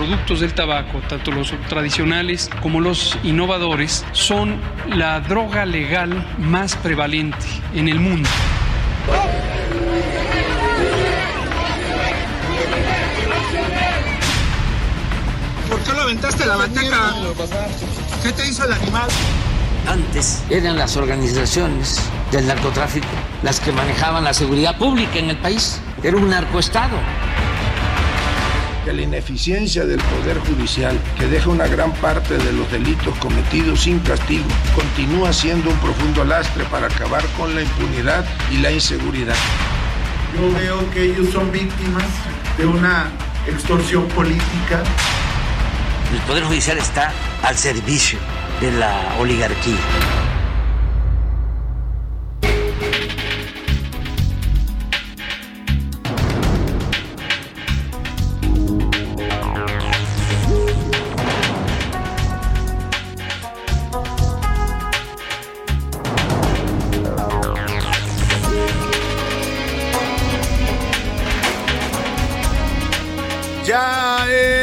Los productos del tabaco, tanto los tradicionales como los innovadores, son la droga legal más prevalente en el mundo. ¿Por qué lo aventaste a la bandeja? ¿Qué te hizo el animal? Antes eran las organizaciones del narcotráfico las que manejaban la seguridad pública en el país. Era un narcoestado. Que la ineficiencia del Poder Judicial, que deja una gran parte de los delitos cometidos sin castigo, continúa siendo un profundo lastre para acabar con la impunidad y la inseguridad. Yo veo que ellos son víctimas de una extorsión política. El Poder Judicial está al servicio de la oligarquía.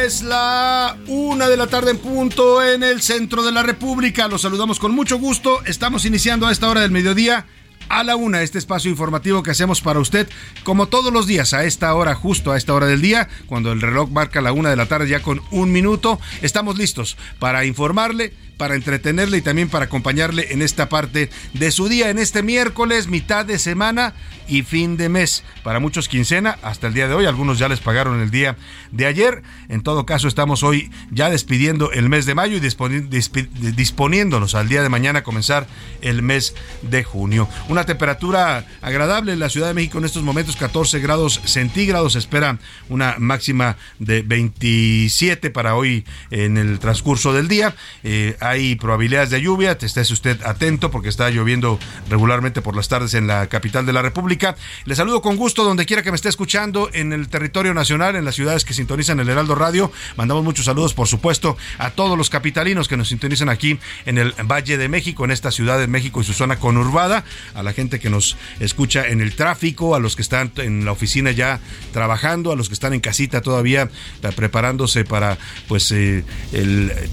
Es la una de la tarde en punto en el centro de la República. Los saludamos con mucho gusto. Estamos iniciando a esta hora del mediodía a la una este espacio informativo que hacemos para usted como todos los días a esta hora, justo a esta hora del día, cuando el reloj marca la una de la tarde ya con un minuto. Estamos listos para informarle para entretenerle y también para acompañarle en esta parte de su día, en este miércoles, mitad de semana y fin de mes. Para muchos quincena hasta el día de hoy, algunos ya les pagaron el día de ayer. En todo caso, estamos hoy ya despidiendo el mes de mayo y disponiéndonos al día de mañana a comenzar el mes de junio. Una temperatura agradable en la Ciudad de México en estos momentos, 14 grados centígrados. Espera una máxima de 27 para hoy en el transcurso del día. Eh, hay probabilidades de lluvia, esté usted atento porque está lloviendo regularmente por las tardes en la capital de la República. Le saludo con gusto donde quiera que me esté escuchando en el territorio nacional, en las ciudades que sintonizan el Heraldo Radio. Mandamos muchos saludos, por supuesto, a todos los capitalinos que nos sintonizan aquí en el Valle de México, en esta ciudad de México y su zona conurbada, a la gente que nos escucha en el tráfico, a los que están en la oficina ya trabajando, a los que están en casita todavía eh, preparándose para pues eh,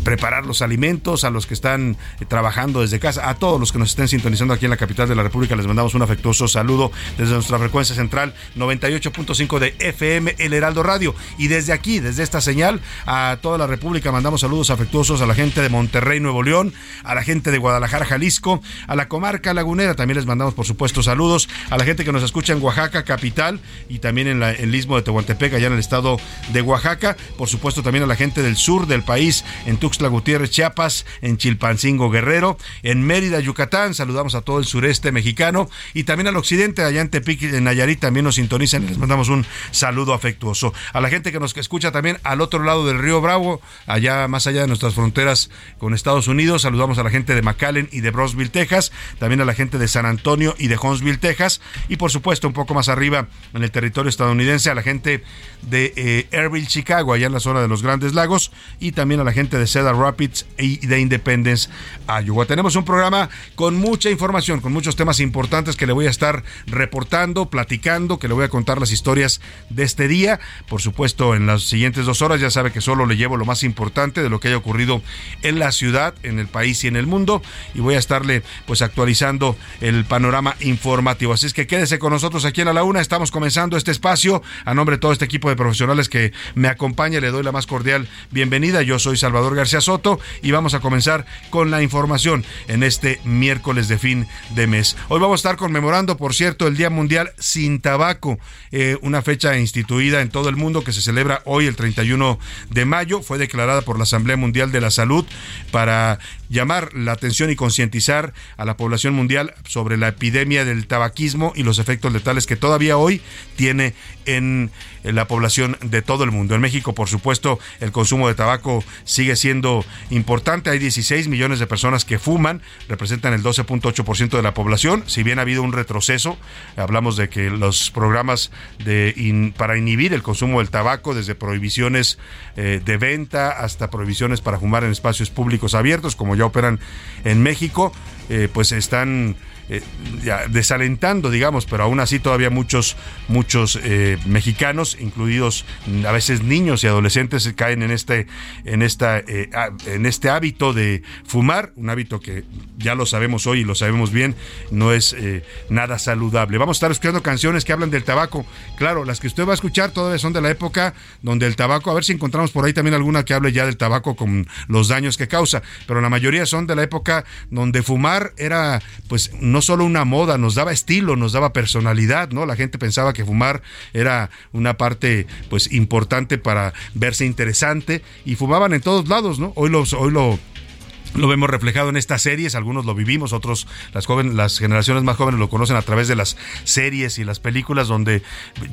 preparar los alimentos, a los que están eh, trabajando desde casa, a todos los que nos estén sintonizando aquí en la capital de la República, les mandamos un afectuoso saludo desde nuestra frecuencia central 98.5 de FM El Heraldo Radio. Y desde aquí, desde esta señal, a toda la República mandamos saludos afectuosos a la gente de Monterrey, Nuevo León, a la gente de Guadalajara, Jalisco, a la comarca lagunera, también les mandamos por supuesto saludos, a la gente que nos escucha en Oaxaca, capital, y también en, el istmo de Tehuantepec, allá en el estado de Oaxaca, por supuesto también a la gente del sur del país, en Tuxtla Gutiérrez, Chiapas, en Chilpancingo Guerrero, en Mérida, Yucatán. Saludamos a todo el sureste mexicano y también al occidente, allá en Tepic, en Nayarit, también nos sintonizan les mandamos un saludo afectuoso. A la gente que nos escucha también al otro lado del río Bravo, allá más allá de nuestras fronteras con Estados Unidos. Saludamos a la gente de McAllen y de Brosville, Texas, también a la gente de San Antonio y de Huntsville, Texas, y por supuesto un poco más arriba en el territorio estadounidense a la gente de eh, Chicago, allá en la zona de los Grandes Lagos, y también a la gente de Cedar Rapids y de Independence, Iowa. Tenemos un programa con mucha información, con muchos temas importantes que le voy a estar reportando, platicando, que le voy a contar las historias de este día. Por supuesto, en las siguientes dos horas ya sabe que solo le llevo lo más importante de lo que haya ocurrido en la ciudad, en el país y en el mundo, y voy a estarle pues actualizando el panorama informativo. Así es que quédese con nosotros aquí en la Una. Estamos comenzando este espacio. A nombre de todo este equipo de profesionales que me acompaña, le doy la más cordial bienvenida. Yo soy Salvador García Soto y vamos a comenzar comenzar con la información en este miércoles de fin de mes. Hoy vamos a estar conmemorando, por cierto, el Día Mundial sin Tabaco, eh, una fecha instituida en todo el mundo que se celebra hoy el 31 de mayo. Fue declarada por la Asamblea Mundial de la Salud para llamar la atención y concientizar a la población mundial sobre la epidemia del tabaquismo y los efectos letales que todavía hoy tiene en la población de todo el mundo. En México, por supuesto, el consumo de tabaco sigue siendo importante. Hay 16 millones de personas que fuman, representan el 12.8% de la población. Si bien ha habido un retroceso, hablamos de que los programas para inhibir el consumo del tabaco, desde prohibiciones eh, de venta hasta prohibiciones para fumar en espacios públicos abiertos, como ya operan en México, eh, pues están eh, desalentando, digamos, pero aún así todavía muchos, muchos eh, mexicanos, incluidos a veces niños y adolescentes, caen en este, en esta, eh, en este hábito de fumar, un hábito que ya lo sabemos hoy y lo sabemos bien, no es nada saludable. Vamos a estar escuchando canciones que hablan del tabaco. Claro, las que usted va a escuchar todavía son de la época donde el tabaco, a ver si encontramos por ahí también alguna que hable ya del tabaco con los daños que causa, pero la mayoría son de la época donde fumar era, pues, no solo una moda, nos daba estilo, nos daba personalidad, ¿no? La gente pensaba que fumar era una parte pues importante para verse interesante y fumaban en todos lados, ¿no? Hoy los hoy lo lo vemos reflejado en estas series, algunos lo vivimos, otros, las jóvenes, las generaciones más jóvenes lo conocen a través de las series y las películas donde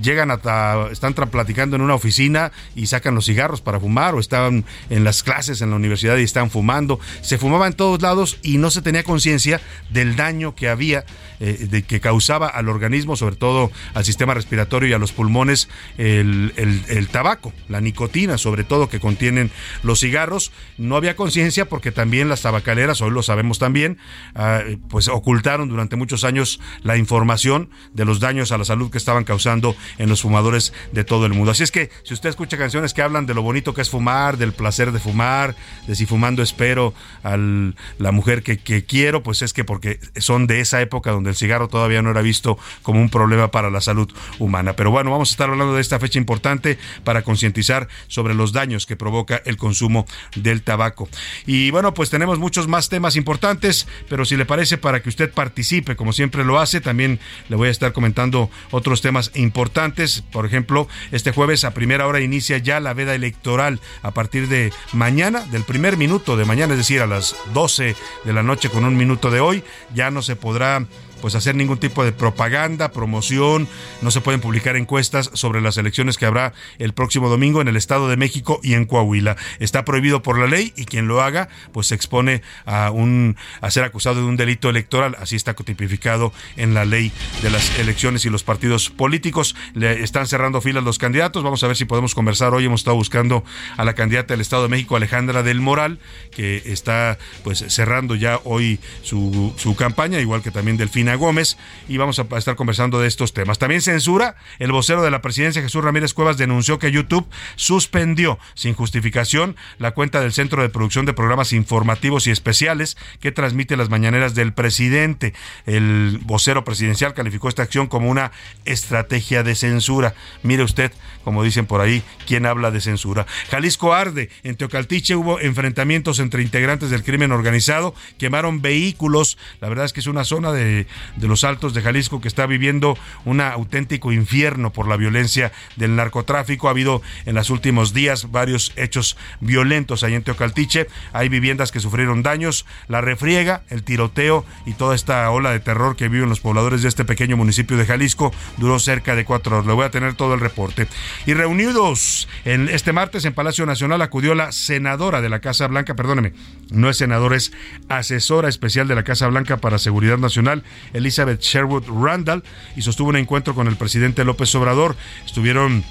llegan hasta, están platicando en una oficina y sacan los cigarros para fumar o estaban en las clases en la universidad y están fumando. Se fumaba en todos lados y no se tenía conciencia del daño que había, eh, de que causaba al organismo, sobre todo al sistema respiratorio y a los pulmones, el, el tabaco, la nicotina, sobre todo que contienen los cigarros. No había conciencia porque también las tabacaleras, hoy lo sabemos también, ah, pues ocultaron durante muchos años la información de los daños a la salud que estaban causando en los fumadores de todo el mundo. Así es que si usted escucha canciones que hablan de lo bonito que es fumar, del placer de fumar, de si fumando espero a la mujer que, que quiero, pues es que porque son de esa época donde el cigarro todavía no era visto como un problema para la salud humana. Pero bueno, vamos a estar hablando de esta fecha importante para concientizar sobre los daños que provoca el consumo del tabaco. Y bueno, pues tenemos muchos más temas importantes, pero si le parece para que usted participe, como siempre lo hace, también le voy a estar comentando otros temas importantes. Por ejemplo, este jueves a primera hora inicia ya la veda electoral a partir de mañana, del primer minuto de mañana, es decir, a las 12 de la noche con un minuto de hoy, ya no se podrá pues hacer ningún tipo de propaganda, promoción, no se pueden publicar encuestas sobre las elecciones que habrá el próximo domingo en el Estado de México y en Coahuila. Está prohibido por la ley y quien lo haga pues se expone a un a ser acusado de un delito electoral, así está tipificado en la ley de las elecciones y los partidos políticos. Le están cerrando filas los candidatos, vamos a ver si podemos conversar hoy. Hemos estado buscando a la candidata del Estado de México Alejandra del Moral, que está pues cerrando ya hoy su, su campaña, igual que también Delfina Gómez y vamos a estar conversando de estos temas. También censura, el vocero de la presidencia Jesús Ramírez Cuevas denunció que YouTube suspendió sin justificación la cuenta del Centro de Producción de Programas Informativos y Especiales que transmite las mañaneras del presidente. El vocero presidencial calificó esta acción como una estrategia de censura. Mire usted, como dicen por ahí, ¿quién habla de censura? Jalisco arde. En Teocaltiche hubo enfrentamientos entre integrantes del crimen organizado, quemaron vehículos. La verdad es que es una zona de de los Altos de Jalisco que está viviendo un auténtico infierno por la violencia del narcotráfico. Ha habido en los últimos días varios hechos violentos ahí en Teocaltiche. Hay viviendas que sufrieron daños, la refriega, el tiroteo y toda esta ola de terror que viven los pobladores de este pequeño municipio de Jalisco duró cerca de cuatro horas. Le voy a tener todo el reporte. Y reunidos en este martes en Palacio Nacional acudió la senadora de la Casa Blanca, perdóneme, no es senadora, es asesora especial de la Casa Blanca para Seguridad Nacional, Elizabeth Sherwood Randall, y sostuvo un encuentro con el presidente López Obrador. Estuvieron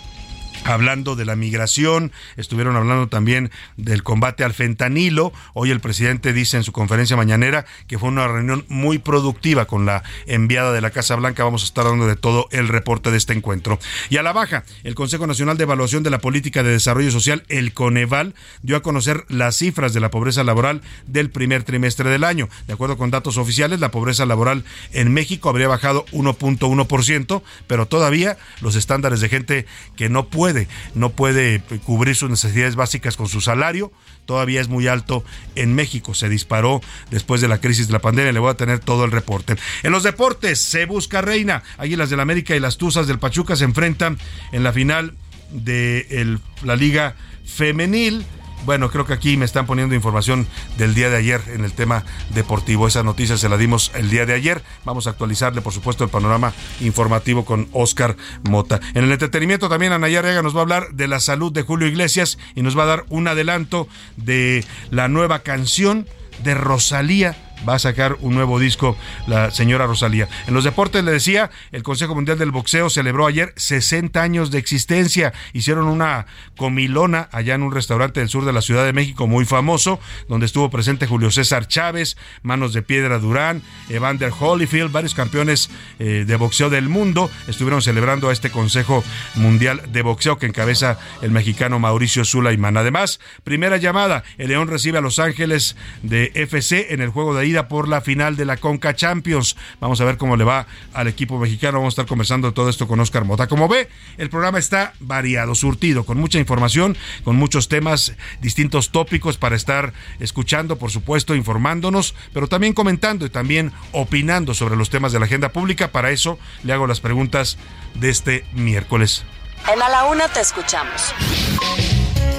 hablando de la migración, estuvieron hablando también del combate al fentanilo. Hoy el presidente dice en su conferencia mañanera que fue una reunión muy productiva con la enviada de la Casa Blanca. Vamos a estar dando de todo el reporte de este encuentro. Y a la baja, el Consejo Nacional de Evaluación de la Política de Desarrollo Social, el Coneval, dio a conocer las cifras de la pobreza laboral del primer trimestre del año. De acuerdo con datos oficiales, la pobreza laboral en México habría bajado 1.1%, pero todavía los estándares de gente que no puede no puede cubrir sus necesidades básicas con su salario, todavía es muy alto en México, se disparó después de la crisis de la pandemia, le voy a tener todo el reporte. En los deportes, se busca reina, Águilas del América y las Tuzas del Pachuca se enfrentan en la final de la Liga Femenil. Bueno, creo que aquí me están poniendo información del día de ayer en el tema deportivo. Esa noticia se la dimos el día de ayer. Vamos a actualizarle, por supuesto, el panorama informativo con Oscar Mota. En el entretenimiento también Anaya Rega nos va a hablar de la salud de Julio Iglesias y nos va a dar un adelanto de la nueva canción de Rosalía va a sacar un nuevo disco la señora Rosalía. En los deportes le decía, el Consejo Mundial del Boxeo celebró ayer 60 años de existencia. Hicieron una comilona allá en un restaurante del sur de la Ciudad de México muy famoso, donde estuvo presente Julio César Chávez, Manos de Piedra Durán, Evander Holyfield, varios campeones eh, de boxeo del mundo estuvieron celebrando a este Consejo Mundial de Boxeo que encabeza el mexicano Mauricio Sulaimán. Además, primera llamada, el León recibe a Los Ángeles de FC en el juego de por la final de la Conca Champions. Vamos a ver cómo le va al equipo mexicano. Vamos a estar conversando todo esto con Oscar Mota. Como ve, el programa está variado, surtido, con mucha información, con muchos temas, distintos tópicos para estar escuchando, por supuesto, informándonos, pero también comentando y también opinando sobre los temas de la agenda pública. Para eso le hago las preguntas de este miércoles. En A la Una te escuchamos.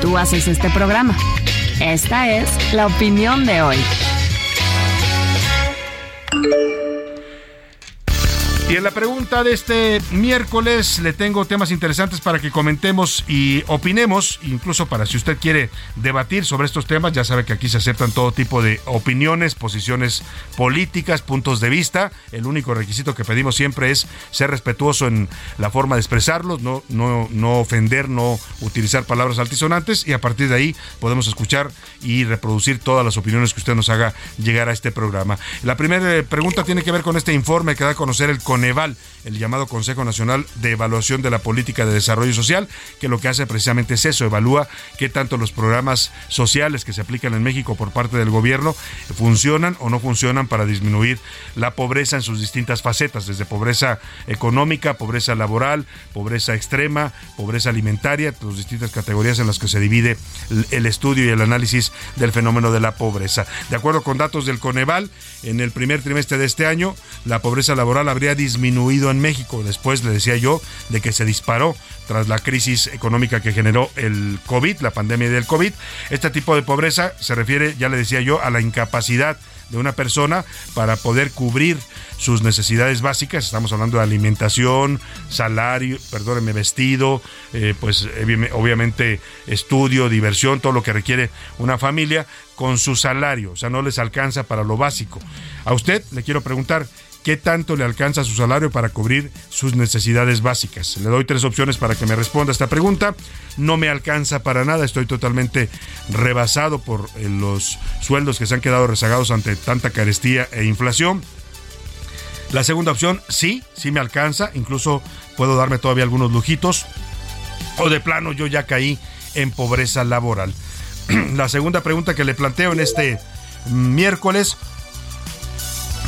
Tú haces este programa. Esta es la opinión de hoy. thank you Y en la pregunta de este miércoles le tengo temas interesantes para que comentemos y opinemos, incluso para si usted quiere debatir sobre estos temas, ya sabe que aquí se aceptan todo tipo de opiniones, posiciones políticas, puntos de vista. El único requisito que pedimos siempre es ser respetuoso en la forma de expresarlos, no, no, no ofender, no utilizar palabras altisonantes y a partir de ahí podemos escuchar y reproducir todas las opiniones que usted nos haga llegar a este programa. La primera pregunta tiene que ver con este informe que da a conocer el CON Neval, el llamado Consejo Nacional de Evaluación de la Política de Desarrollo Social, que lo que hace precisamente es eso, evalúa qué tanto los programas sociales que se aplican en México por parte del gobierno funcionan o no funcionan para disminuir la pobreza en sus distintas facetas, desde pobreza económica, pobreza laboral, pobreza extrema, pobreza alimentaria, las distintas categorías en las que se divide el estudio y el análisis del fenómeno de la pobreza. De acuerdo con datos del Coneval, en el primer trimestre de este año, la pobreza laboral habría disminuido en México. Después le decía yo de que se disparó tras la crisis económica que generó el COVID, la pandemia del COVID. Este tipo de pobreza se refiere, ya le decía yo, a la incapacidad de una persona para poder cubrir sus necesidades básicas. Estamos hablando de alimentación, salario, perdóneme, vestido, eh, pues obviamente estudio, diversión, todo lo que requiere una familia con su salario. O sea, no les alcanza para lo básico. A usted le quiero preguntar, qué tanto le alcanza su salario para cubrir sus necesidades básicas. Le doy tres opciones para que me responda esta pregunta. No me alcanza para nada, estoy totalmente rebasado por eh, los sueldos que se han quedado rezagados ante tanta carestía e inflación. La segunda opción, sí, sí me alcanza, incluso puedo darme todavía algunos lujitos. O de plano yo ya caí en pobreza laboral. La segunda pregunta que le planteo en este miércoles,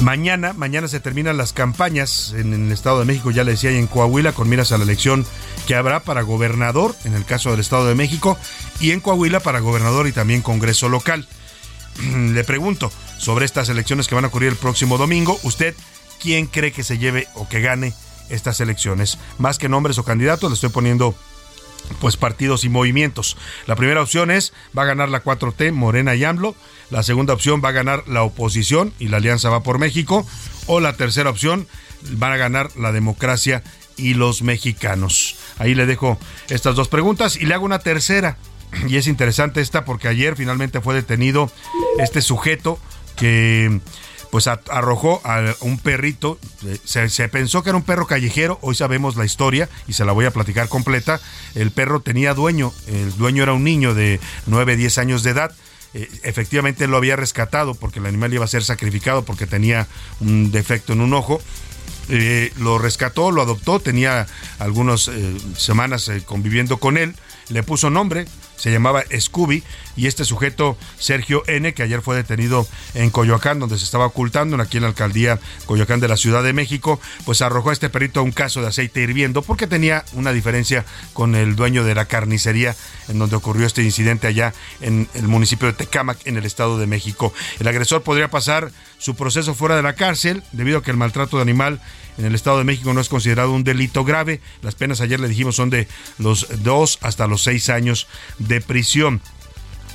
Mañana, mañana se terminan las campañas en el Estado de México, ya le decía, y en Coahuila, con miras a la elección que habrá para gobernador, en el caso del Estado de México, y en Coahuila para gobernador y también Congreso local. Le pregunto sobre estas elecciones que van a ocurrir el próximo domingo, ¿usted quién cree que se lleve o que gane estas elecciones? Más que nombres o candidatos, le estoy poniendo pues partidos y movimientos. La primera opción es va a ganar la 4T, Morena y AMLO. La segunda opción va a ganar la oposición y la Alianza va por México. O la tercera opción van a ganar la democracia y los mexicanos. Ahí le dejo estas dos preguntas y le hago una tercera. Y es interesante esta porque ayer finalmente fue detenido este sujeto que pues arrojó a un perrito, se, se, pensó que era un perro callejero, hoy sabemos la historia y se la voy a platicar completa, el perro tenía dueño, el dueño era un niño de 9, 10 años de edad, eh, efectivamente lo había rescatado porque el animal iba a ser sacrificado porque tenía un defecto en un ojo, eh, lo rescató, lo adoptó, tenía algunas eh, semanas conviviendo con él, le puso nombre, se llamaba Scooby y este sujeto Sergio N, que ayer fue detenido en Coyoacán, donde se estaba ocultando, aquí en la alcaldía Coyoacán de la Ciudad de México, pues arrojó a este perrito un caso de aceite hirviendo porque tenía una diferencia con el dueño de la carnicería en donde ocurrió este incidente allá en el municipio de Tecámac, en el Estado de México. El agresor podría pasar su proceso fuera de la cárcel debido a que el maltrato de animal en el Estado de México no es considerado un delito grave. Las penas ayer le dijimos son de los dos hasta los seis años de prisión.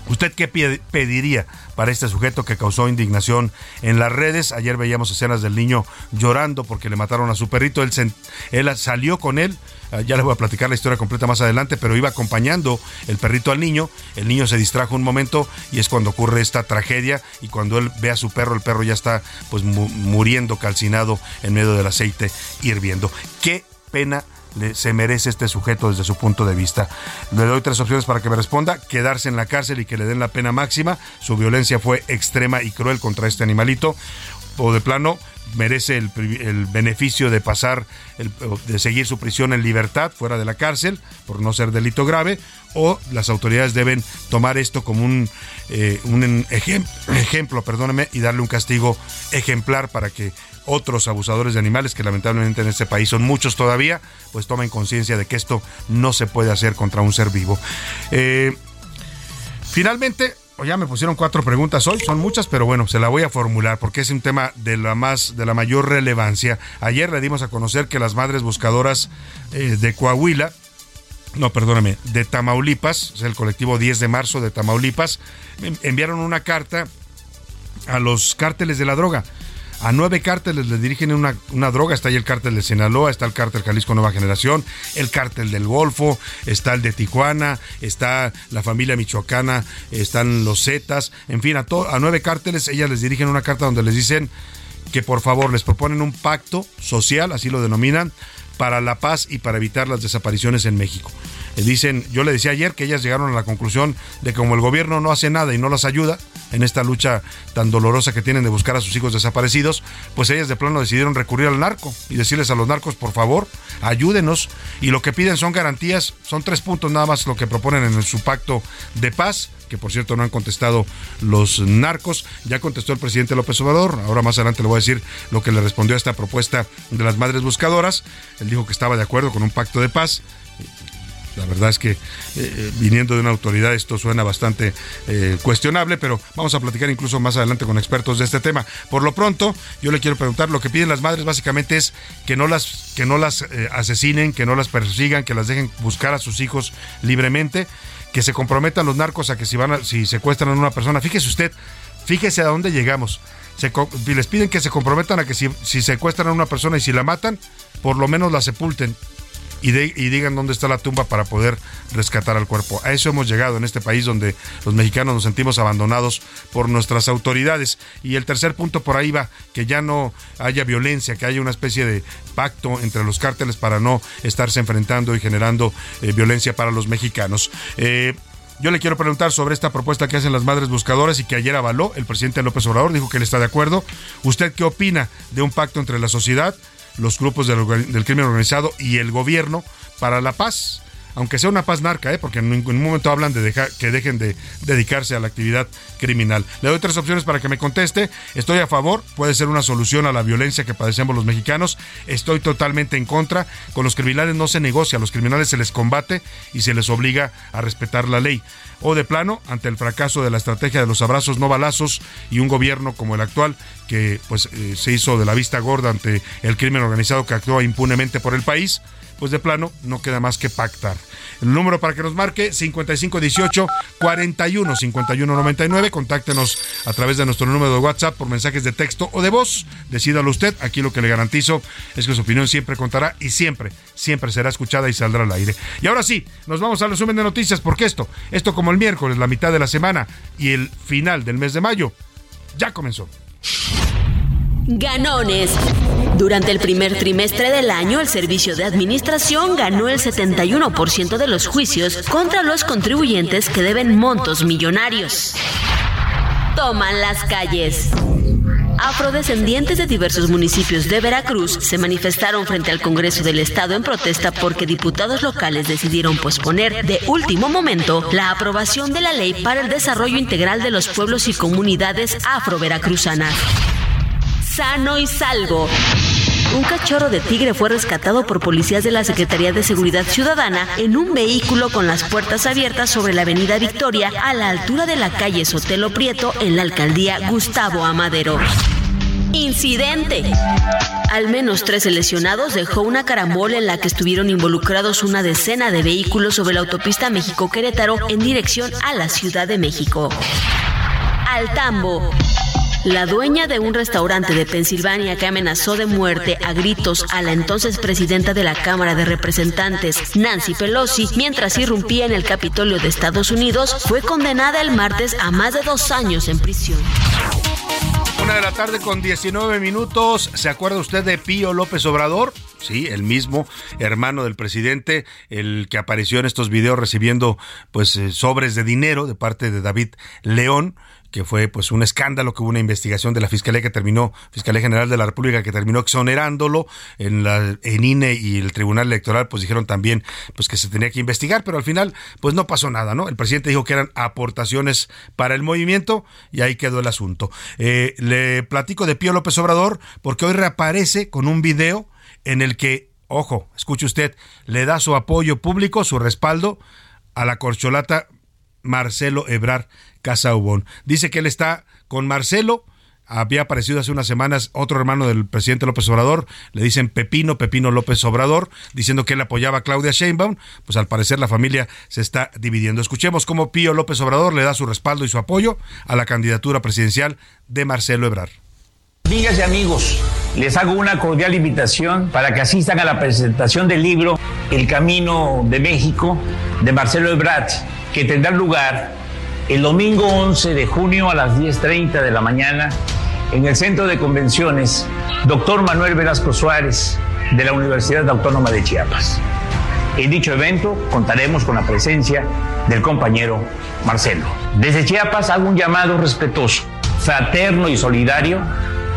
¿Usted qué pediría para este sujeto que causó indignación en las redes? Ayer veíamos escenas del niño llorando porque le mataron a su perrito. Él, él salió con él. Ah, ya les voy a platicar la historia completa más adelante, pero iba acompañando el perrito al niño. El niño se distrajo un momento y es cuando ocurre esta tragedia. Y cuando él ve a su perro, el perro ya está pues muriendo calcinado en medio del aceite hirviendo. Qué pena se merece este sujeto desde su punto de vista. Le doy tres opciones para que me responda. Quedarse en la cárcel y que le den la pena máxima. Su violencia fue extrema y cruel contra este animalito. O de plano, merece el, beneficio de pasar, de seguir su prisión en libertad fuera de la cárcel por no ser delito grave, o las autoridades deben tomar esto como un, eh, ejemplo, perdóneme, y darle un castigo ejemplar para que otros abusadores de animales, que lamentablemente en este país son muchos todavía, pues tomen conciencia de que esto no se puede hacer contra un ser vivo. Eh, finalmente, ya me pusieron cuatro preguntas hoy, son muchas, pero bueno, se la voy a formular porque es un tema de la más, de la mayor relevancia. Ayer le dimos a conocer que las madres buscadoras eh, de Coahuila, no, perdóname, de Tamaulipas, el colectivo 10 de marzo de Tamaulipas, enviaron una carta a los cárteles de la droga a nueve cárteles le dirigen una, una, droga. Está ahí el cártel de Sinaloa, está el cártel Jalisco Nueva Generación, el cártel del Golfo, está el de Tijuana, está la familia michoacana, están los Zetas, en fin, a, a nueve cárteles ellas les dirigen una carta donde les dicen que por favor les proponen un pacto social, así lo denominan, para la paz y para evitar las desapariciones en México. Eh, dicen, yo le decía ayer que ellas llegaron a la conclusión de que como el gobierno no hace nada y no las ayuda en esta lucha tan dolorosa que tienen de buscar a sus hijos desaparecidos, pues ellas de plano decidieron recurrir al narco y decirles a los narcos, por favor, ayúdenos. Y lo que piden son garantías, son tres puntos nada más lo que proponen en su pacto de paz que por cierto no han contestado los narcos. Ya contestó el presidente López Obrador. Ahora más adelante le voy a decir lo que le respondió a esta propuesta de las madres buscadoras. Dijo que estaba de acuerdo con un pacto de paz. La verdad es que eh, eh, viniendo de una autoridad esto suena bastante eh, cuestionable, pero vamos a platicar incluso más adelante con expertos de este tema. Por lo pronto, yo le quiero preguntar, lo que piden las madres básicamente es que no las, que no las asesinen, que no las persigan, que las dejen buscar a sus hijos libremente, que se comprometan los narcos a que si van a, si secuestran a una persona, fíjese usted, fíjese a dónde llegamos. Se, les piden que se comprometan a que si, si secuestran a una persona y si la matan, por lo menos la sepulten y, digan dónde está la tumba para poder rescatar al cuerpo. A eso hemos llegado en este país donde los mexicanos nos sentimos abandonados por nuestras autoridades. Y el tercer punto por ahí va, que ya no haya violencia, que haya una especie de pacto entre los cárteles para no estarse enfrentando y generando eh, violencia para los mexicanos. Eh, yo le quiero preguntar sobre esta propuesta que hacen las madres buscadoras y que ayer avaló el presidente López Obrador, dijo que él está de acuerdo. ¿Usted qué opina de un pacto entre la sociedad, los grupos del, crimen organizado y el gobierno para la paz aunque sea una paz narca, ¿eh? porque en ningún momento hablan de dejar, que dejen de dedicarse a la actividad criminal. Le doy tres opciones para que me conteste. Estoy a favor, puede ser una solución a la violencia que padecemos los mexicanos. Estoy totalmente en contra. Con los criminales no se negocia, a los criminales se les combate y se les obliga a respetar la ley. O de plano, ante el fracaso de la estrategia de los abrazos no balazos y un gobierno como el actual que pues eh, se hizo de la vista gorda ante el crimen organizado que actúa impunemente por el país, pues de plano no queda más que pactar. El número para que nos marque 5518 41 5199. Contáctenos a través de nuestro número de WhatsApp por mensajes de texto o de voz. Decídalo usted. Aquí lo que le garantizo es que su opinión siempre contará y siempre, siempre será escuchada y saldrá al aire. Y ahora sí, nos vamos al resumen de noticias porque esto, esto como el miércoles, la mitad de la semana y el final del mes de mayo, ya comenzó. Ganones. Durante el primer trimestre del año, el Servicio de Administración ganó el 71% de los juicios contra los contribuyentes que deben montos millonarios. Toman las calles. Afrodescendientes de diversos municipios de Veracruz se manifestaron frente al Congreso del Estado en protesta porque diputados locales decidieron posponer de último momento la aprobación de la ley para el desarrollo integral de los pueblos y comunidades afro-veracruzanas. Sano y salvo. Un cachorro de tigre fue rescatado por policías de la Secretaría de Seguridad Ciudadana en un vehículo con las puertas abiertas sobre la avenida Victoria a la altura de la calle Sotelo Prieto en la alcaldía Gustavo Amadero. Incidente. Al menos 13 lesionados dejó una carambola en la que estuvieron involucrados una decena de vehículos sobre la autopista México-Querétaro en dirección a la Ciudad de México. Al tambo. La dueña de un restaurante de Pensilvania que amenazó de muerte a gritos a la entonces presidenta de la Cámara de Representantes, Nancy Pelosi, mientras irrumpía en el Capitolio de Estados Unidos, fue condenada el martes a más de dos años en prisión. Una de la tarde con 19 minutos. ¿Se acuerda usted de Pío López Obrador? Sí, el mismo hermano del presidente, el que apareció en estos videos recibiendo pues eh, sobres de dinero de parte de David León que fue pues un escándalo, que hubo una investigación de la Fiscalía que terminó, Fiscalía General de la República que terminó exonerándolo, en la en INE y el Tribunal Electoral pues dijeron también pues que se tenía que investigar, pero al final pues no pasó nada, ¿no? El presidente dijo que eran aportaciones para el movimiento y ahí quedó el asunto. Eh, le platico de Pío López Obrador porque hoy reaparece con un video en el que, ojo, escuche usted, le da su apoyo público, su respaldo a la corcholata Marcelo Ebrar Casa Ubón. Dice que él está con Marcelo. Había aparecido hace unas semanas otro hermano del presidente López Obrador, le dicen Pepino, Pepino López Obrador, diciendo que él apoyaba a Claudia Sheinbaum, pues al parecer la familia se está dividiendo. Escuchemos cómo Pío López Obrador le da su respaldo y su apoyo a la candidatura presidencial de Marcelo Ebrar. Amigas y amigos, les hago una cordial invitación para que asistan a la presentación del libro El Camino de México de Marcelo Ebrard, que tendrá lugar el domingo 11 de junio a las 10.30 de la mañana en el Centro de Convenciones Dr. Manuel Velasco Suárez de la Universidad Autónoma de Chiapas. En dicho evento contaremos con la presencia del compañero Marcelo. Desde Chiapas hago un llamado respetuoso, fraterno y solidario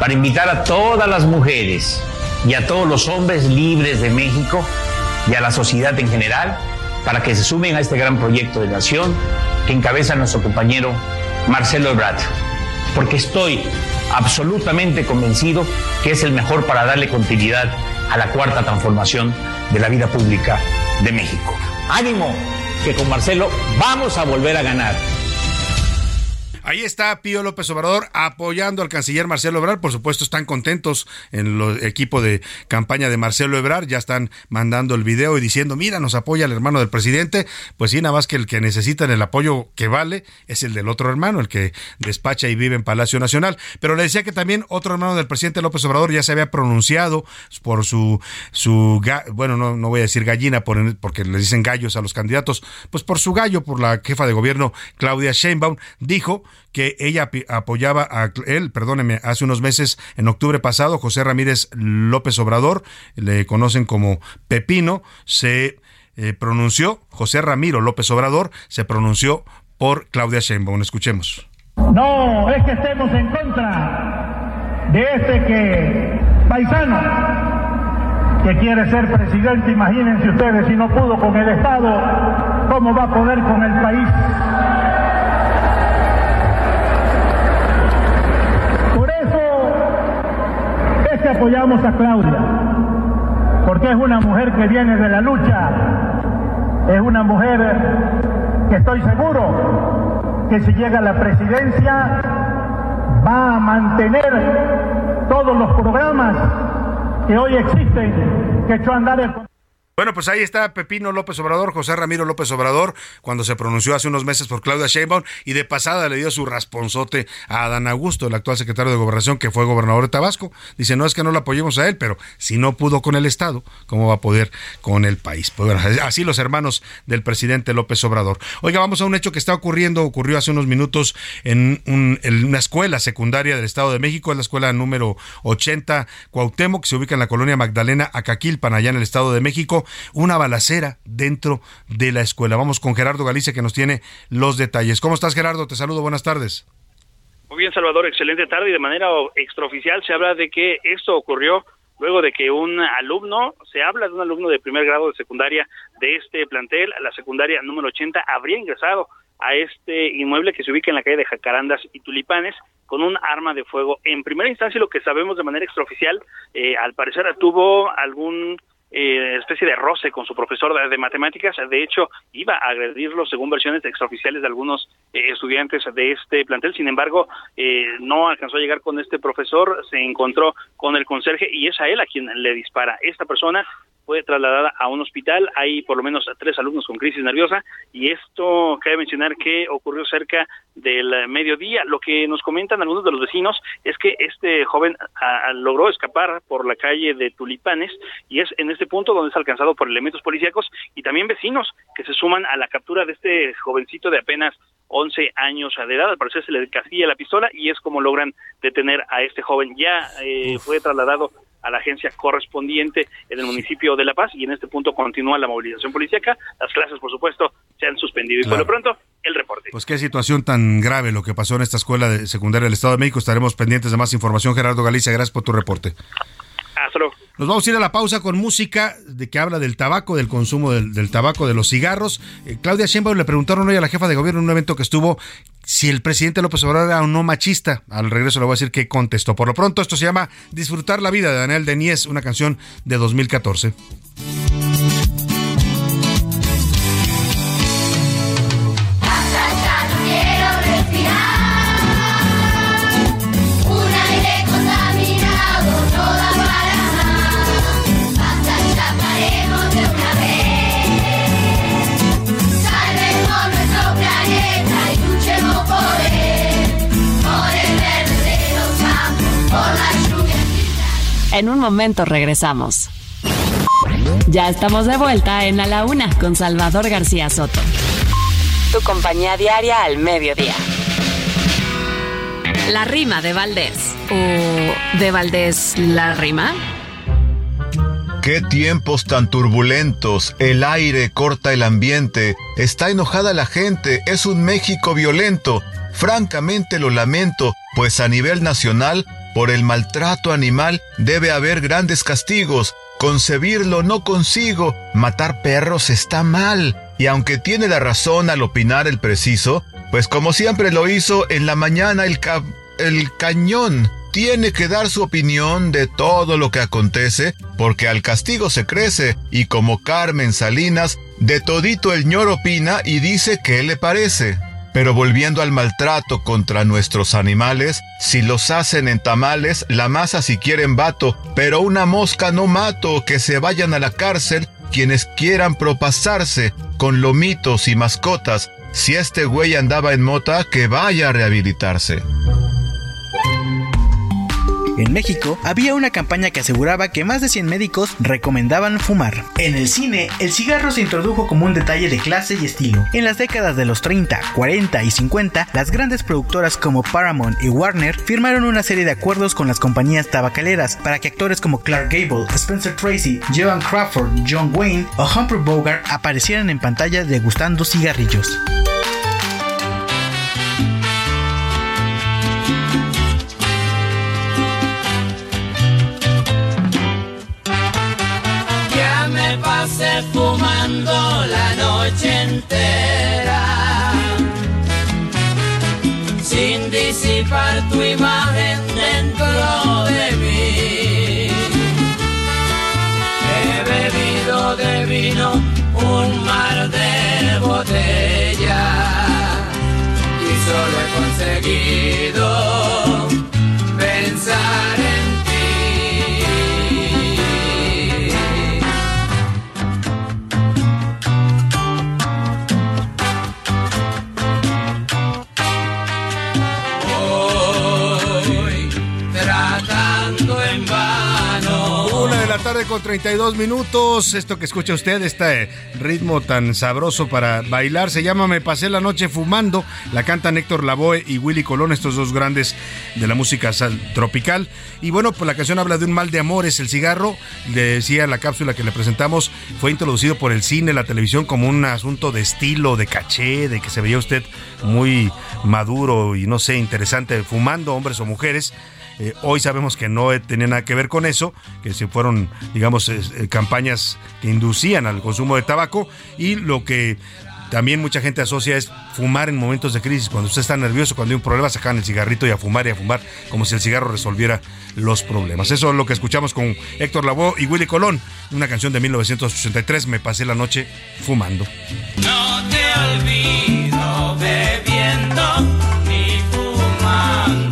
para invitar a todas las mujeres y a todos los hombres libres de México y a la sociedad en general para que se sumen a este gran proyecto de nación que encabeza nuestro compañero Marcelo Ebrard, porque estoy absolutamente convencido que es el mejor para darle continuidad a la cuarta transformación de la vida pública de México. Ánimo, que con Marcelo vamos a volver a ganar. Ahí está Pío López Obrador apoyando al canciller Marcelo Ebrard. Por supuesto, están contentos en el equipo de campaña de Marcelo Ebrard. Ya están mandando el video y diciendo, mira, nos apoya el hermano del presidente. Pues sí, nada más que el que necesitan el apoyo que vale es el del otro hermano, el que despacha y vive en Palacio Nacional. Pero le decía que también otro hermano del presidente López Obrador ya se había pronunciado por su, su bueno, no, no voy a decir gallina porque le dicen gallos a los candidatos, pues por su gallo, por la jefa de gobierno Claudia Sheinbaum, dijo que ella apoyaba a él, perdóneme, hace unos meses, en octubre pasado, José Ramírez López Obrador, le conocen como Pepino, se eh, pronunció, José Ramiro López Obrador, se pronunció por Claudia Sheinbaum. Escuchemos. No, es que estemos en contra de este que paisano que quiere ser presidente, imagínense ustedes, si no pudo con el Estado, ¿cómo va a poder con el país? Que apoyamos a Claudia, porque es una mujer que viene de la lucha, es una mujer que estoy seguro que si llega a la presidencia va a mantener todos los programas que hoy existen, que echó a andar el... Bueno, pues ahí está Pepino López Obrador, José Ramiro López Obrador, cuando se pronunció hace unos meses por Claudia Sheinbaum y de pasada le dio su rasponzote a Adán Augusto, el actual secretario de Gobernación que fue gobernador de Tabasco. Dice, no es que no lo apoyemos a él, pero si no pudo con el Estado, ¿cómo va a poder con el país? Pues bueno, así los hermanos del presidente López Obrador. Oiga, vamos a un hecho que está ocurriendo, ocurrió hace unos minutos en, una escuela secundaria del Estado de México, es la escuela número 80 Cuauhtémoc, que se ubica en la colonia Magdalena Acaquilpan, allá en el Estado de México una balacera dentro de la escuela. Vamos con Gerardo Galicia que nos tiene los detalles. ¿Cómo estás Gerardo? Te saludo, buenas tardes. Muy bien, Salvador, excelente tarde y de manera extraoficial se habla de que esto ocurrió luego de que un alumno, se habla de un alumno de primer grado de secundaria de este plantel, la secundaria número 80, habría ingresado a este inmueble que se ubica en la calle de Jacarandas y Tulipanes con un arma de fuego. En primera instancia, lo que sabemos de manera extraoficial, eh, al parecer tuvo algún eh, especie de roce con su profesor de, matemáticas. De hecho, iba a agredirlo según versiones extraoficiales de algunos eh, estudiantes de este plantel. Sin embargo, eh, no alcanzó a llegar con este profesor, se encontró con el conserje y es a él a quien le dispara. Esta persona fue trasladada a un hospital. Hay por lo menos tres alumnos con crisis nerviosa y esto cabe mencionar que ocurrió cerca del mediodía. Lo que nos comentan algunos de los vecinos es que este joven logró escapar por la calle de Tulipanes y es en este punto donde es alcanzado por elementos policíacos y también vecinos que se suman a la captura de este jovencito de apenas 11 años de edad. Al parecer se le casilla la pistola y es como logran detener a este joven. Ya eh, fue trasladado a la agencia correspondiente en el municipio de La Paz y en este punto continúa la movilización policíaca. Las clases, por supuesto, se han suspendido. Y por lo pronto, el reporte. Pues qué situación tan grave lo que pasó en esta escuela de secundaria del Estado de México. Estaremos pendientes de más información. Gerardo Galicia, gracias por tu reporte. Nos vamos a ir a la pausa con música de que habla del tabaco, del consumo del, tabaco, de los cigarros. Eh, Claudia Sheinbaum le preguntaron hoy a la jefa de gobierno en un evento que estuvo si el presidente López Obrador era o no machista. Al regreso le voy a decir qué contestó. Por lo pronto, esto se llama Disfrutar la vida de Daniel Denies, una canción de 2014. En un momento regresamos. Ya estamos de vuelta en A la Una con Salvador García Soto. Tu compañía diaria al mediodía. La rima de Valdés. ¿O de Valdés la rima? Qué tiempos tan turbulentos, el aire corta el ambiente, está enojada la gente, es un México violento. Francamente lo lamento, pues a nivel nacional por el maltrato animal debe haber grandes castigos. Concebirlo no consigo. Matar perros está mal. Y aunque tiene la razón al opinar el preciso, pues como siempre lo hizo en la mañana el, el cañón, tiene que dar su opinión de todo lo que acontece, porque al castigo se crece, y como Carmen Salinas, de todito el ñor opina y dice qué le parece. Pero volviendo al maltrato contra nuestros animales, si los hacen en tamales, la masa si quieren vato, pero una mosca no mato, que se vayan a la cárcel quienes quieran propasarse con lomitos y mascotas. Si este güey andaba en mota, que vaya a rehabilitarse. En México había una campaña que aseguraba que más de 100 médicos recomendaban fumar. En el cine, el cigarro se introdujo como un detalle de clase y estilo. En las décadas de los 30, 40 y 50, las grandes productoras como Paramount y Warner firmaron una serie de acuerdos con las compañías tabacaleras para que actores como Clark Gable, Spencer Tracy, Joan Crawford, John Wayne o Humphrey Bogart aparecieran en pantalla degustando cigarrillos. Fumando la noche entera, sin disipar tu imagen dentro de mí. He bebido de vino un mar de botella y solo he conseguido con 32 minutos. Esto que escucha usted, este ritmo tan sabroso para bailar, se llama Me pasé la noche fumando. La cantan Héctor Lavoe y Willy Colón, estos dos grandes de la música tropical. Y bueno, pues la canción habla de un mal de amores. El cigarro, le decía la cápsula que le presentamos, fue introducido por el cine, la televisión como un asunto de estilo, de caché, de que se veía usted muy maduro y no sé, interesante, fumando hombres o mujeres. Eh, hoy sabemos que no tenía nada que ver con eso, que se fueron, digamos, eh, campañas que inducían al consumo de tabaco y lo que también mucha gente asocia es fumar en momentos de crisis. Cuando usted está nervioso, cuando hay un problema, sacan el cigarrito y a fumar y a fumar, como si el cigarro resolviera los problemas. Eso es lo que escuchamos con Héctor Lavoe y Willy Colón, una canción de 1983, Me pasé la noche fumando. No te olvido bebiendo ni fumando.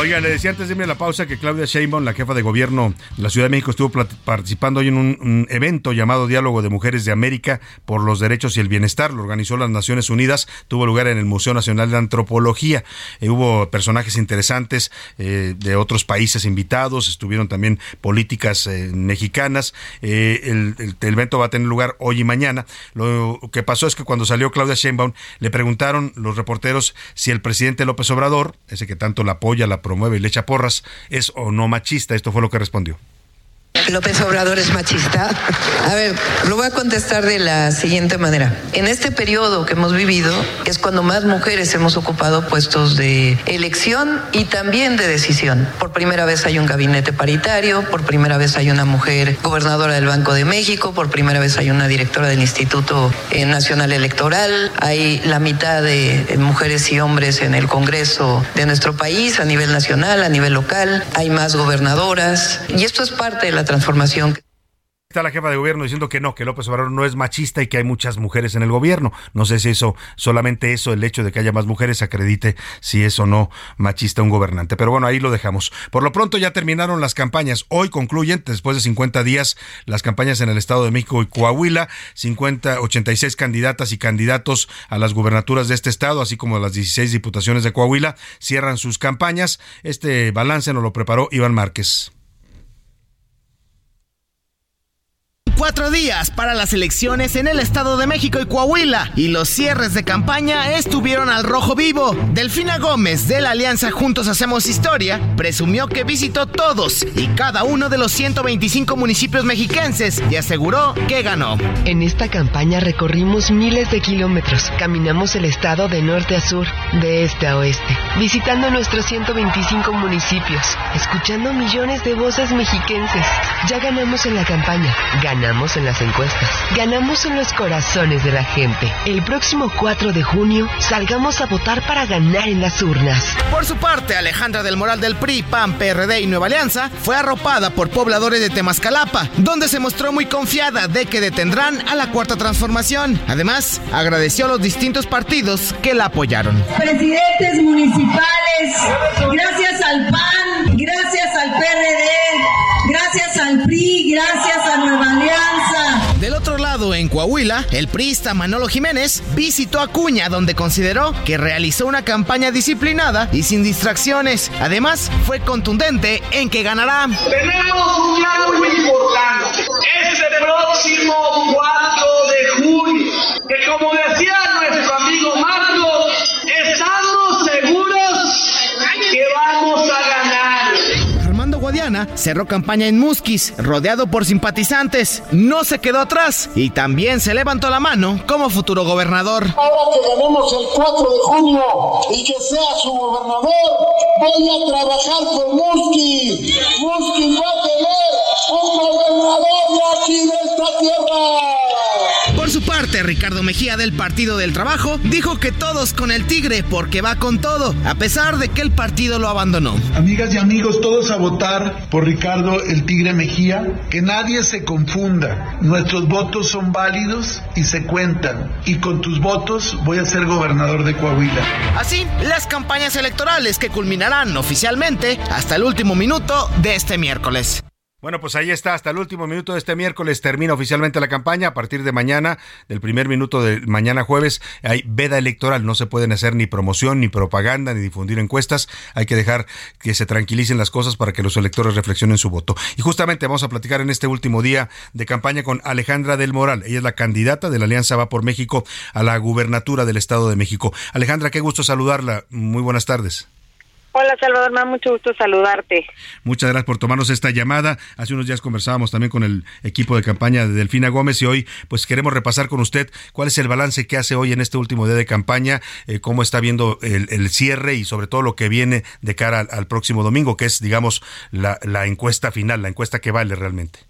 Oigan, le decía antes de irme a la pausa que Claudia Sheinbaum, la jefa de gobierno de la Ciudad de México, estuvo participando hoy en un, evento llamado Diálogo de Mujeres de América por los Derechos y el Bienestar. Lo organizó las Naciones Unidas, tuvo lugar en el Museo Nacional de Antropología. Eh, hubo personajes interesantes eh, de otros países invitados, estuvieron también políticas eh, mexicanas. El, el, evento va a tener lugar hoy y mañana. Lo que pasó es que cuando salió Claudia Sheinbaum, le preguntaron los reporteros si el presidente López Obrador, ese que tanto la apoya, la promueve y le echa porras, es o no machista. Esto fue lo que respondió. López Obrador es machista. A ver, lo voy a contestar de la siguiente manera. En este periodo que hemos vivido es cuando más mujeres hemos ocupado puestos de elección y también de decisión. Por primera vez hay un gabinete paritario, por primera vez hay una mujer gobernadora del Banco de México, por primera vez hay una directora del Instituto eh, Nacional Electoral, hay la mitad de mujeres y hombres en el Congreso de nuestro país a nivel nacional, a nivel local, hay más gobernadoras y esto es parte de la transformación. Está la jefa de gobierno diciendo que no, que López Obrador no es machista y que hay muchas mujeres en el gobierno. No sé si eso, solamente eso, el hecho de que haya más mujeres, acredite si es o no machista un gobernante. Pero bueno, ahí lo dejamos. Por lo pronto ya terminaron las campañas. Hoy concluyen, después de 50 días, las campañas en el Estado de México y Coahuila. 50, 86 candidatas y candidatos a las gubernaturas de este estado, así como las 16 diputaciones de Coahuila, cierran sus campañas. Este balance nos lo preparó Iván Márquez. Cuatro días para las elecciones en el Estado de México y Coahuila y los cierres de campaña estuvieron al rojo vivo. Delfina Gómez de la Alianza Juntos Hacemos Historia presumió que visitó todos y cada uno de los 125 municipios mexiquenses y aseguró que ganó. En esta campaña recorrimos miles de kilómetros, caminamos el estado de norte a sur, de este a oeste, visitando nuestros 125 municipios, escuchando millones de voces mexiquenses. Ya ganamos en la campaña, ganamos ganamos en las encuestas, ganamos en los corazones de la gente. El próximo 4 de junio salgamos a votar para ganar en las urnas. Por su parte, Alejandra del Moral del PRI, PAN, PRD y Nueva Alianza fue arropada por pobladores de Temascalapa, donde se mostró muy confiada de que detendrán a la cuarta transformación. Además, agradeció a los distintos partidos que la apoyaron. Presidentes municipales, gracias al PAN, gracias al PRD, gracias al PRI, gracias a Nueva Alianza del otro lado, en Coahuila, el priista Manolo Jiménez visitó Acuña, donde consideró que realizó una campaña disciplinada y sin distracciones. Además, fue contundente en que ganará. Tenemos un plan muy importante. Este próximo 4 de junio, que como decía nuestro amigo Marco, estamos seguros que vamos a Cerró campaña en Musquis, rodeado por simpatizantes. No se quedó atrás y también se levantó la mano como futuro gobernador. Ahora que ganemos el 4 de junio y que sea su gobernador, voy a trabajar con Musquis. Musquis va a tener un gobernador de aquí de esta tierra. Por su parte, Ricardo Mejía del Partido del Trabajo dijo que todos con el Tigre porque va con todo, a pesar de que el partido lo abandonó. Amigas y amigos, todos a votar por Ricardo el Tigre Mejía. Que nadie se confunda. Nuestros votos son válidos y se cuentan. Y con tus votos voy a ser gobernador de Coahuila. Así, las campañas electorales que culminarán oficialmente hasta el último minuto de este miércoles. Bueno, pues ahí está, hasta el último minuto de este miércoles termina oficialmente la campaña. A partir de mañana, del primer minuto de mañana jueves, hay veda electoral. No se pueden hacer ni promoción, ni propaganda, ni difundir encuestas. Hay que dejar que se tranquilicen las cosas para que los electores reflexionen su voto. Y justamente vamos a platicar en este último día de campaña con Alejandra del Moral. Ella es la candidata de la Alianza Va por México a la gubernatura del Estado de México. Alejandra, qué gusto saludarla. Muy buenas tardes. Hola Salvador, me da mucho gusto saludarte. Muchas gracias por tomarnos esta llamada. Hace unos días conversábamos también con el equipo de campaña de Delfina Gómez y hoy pues queremos repasar con usted cuál es el balance que hace hoy en este último día de campaña, eh, cómo está viendo el, el, cierre y sobre todo lo que viene de cara al, al próximo domingo, que es digamos la, la encuesta final, la encuesta que vale realmente.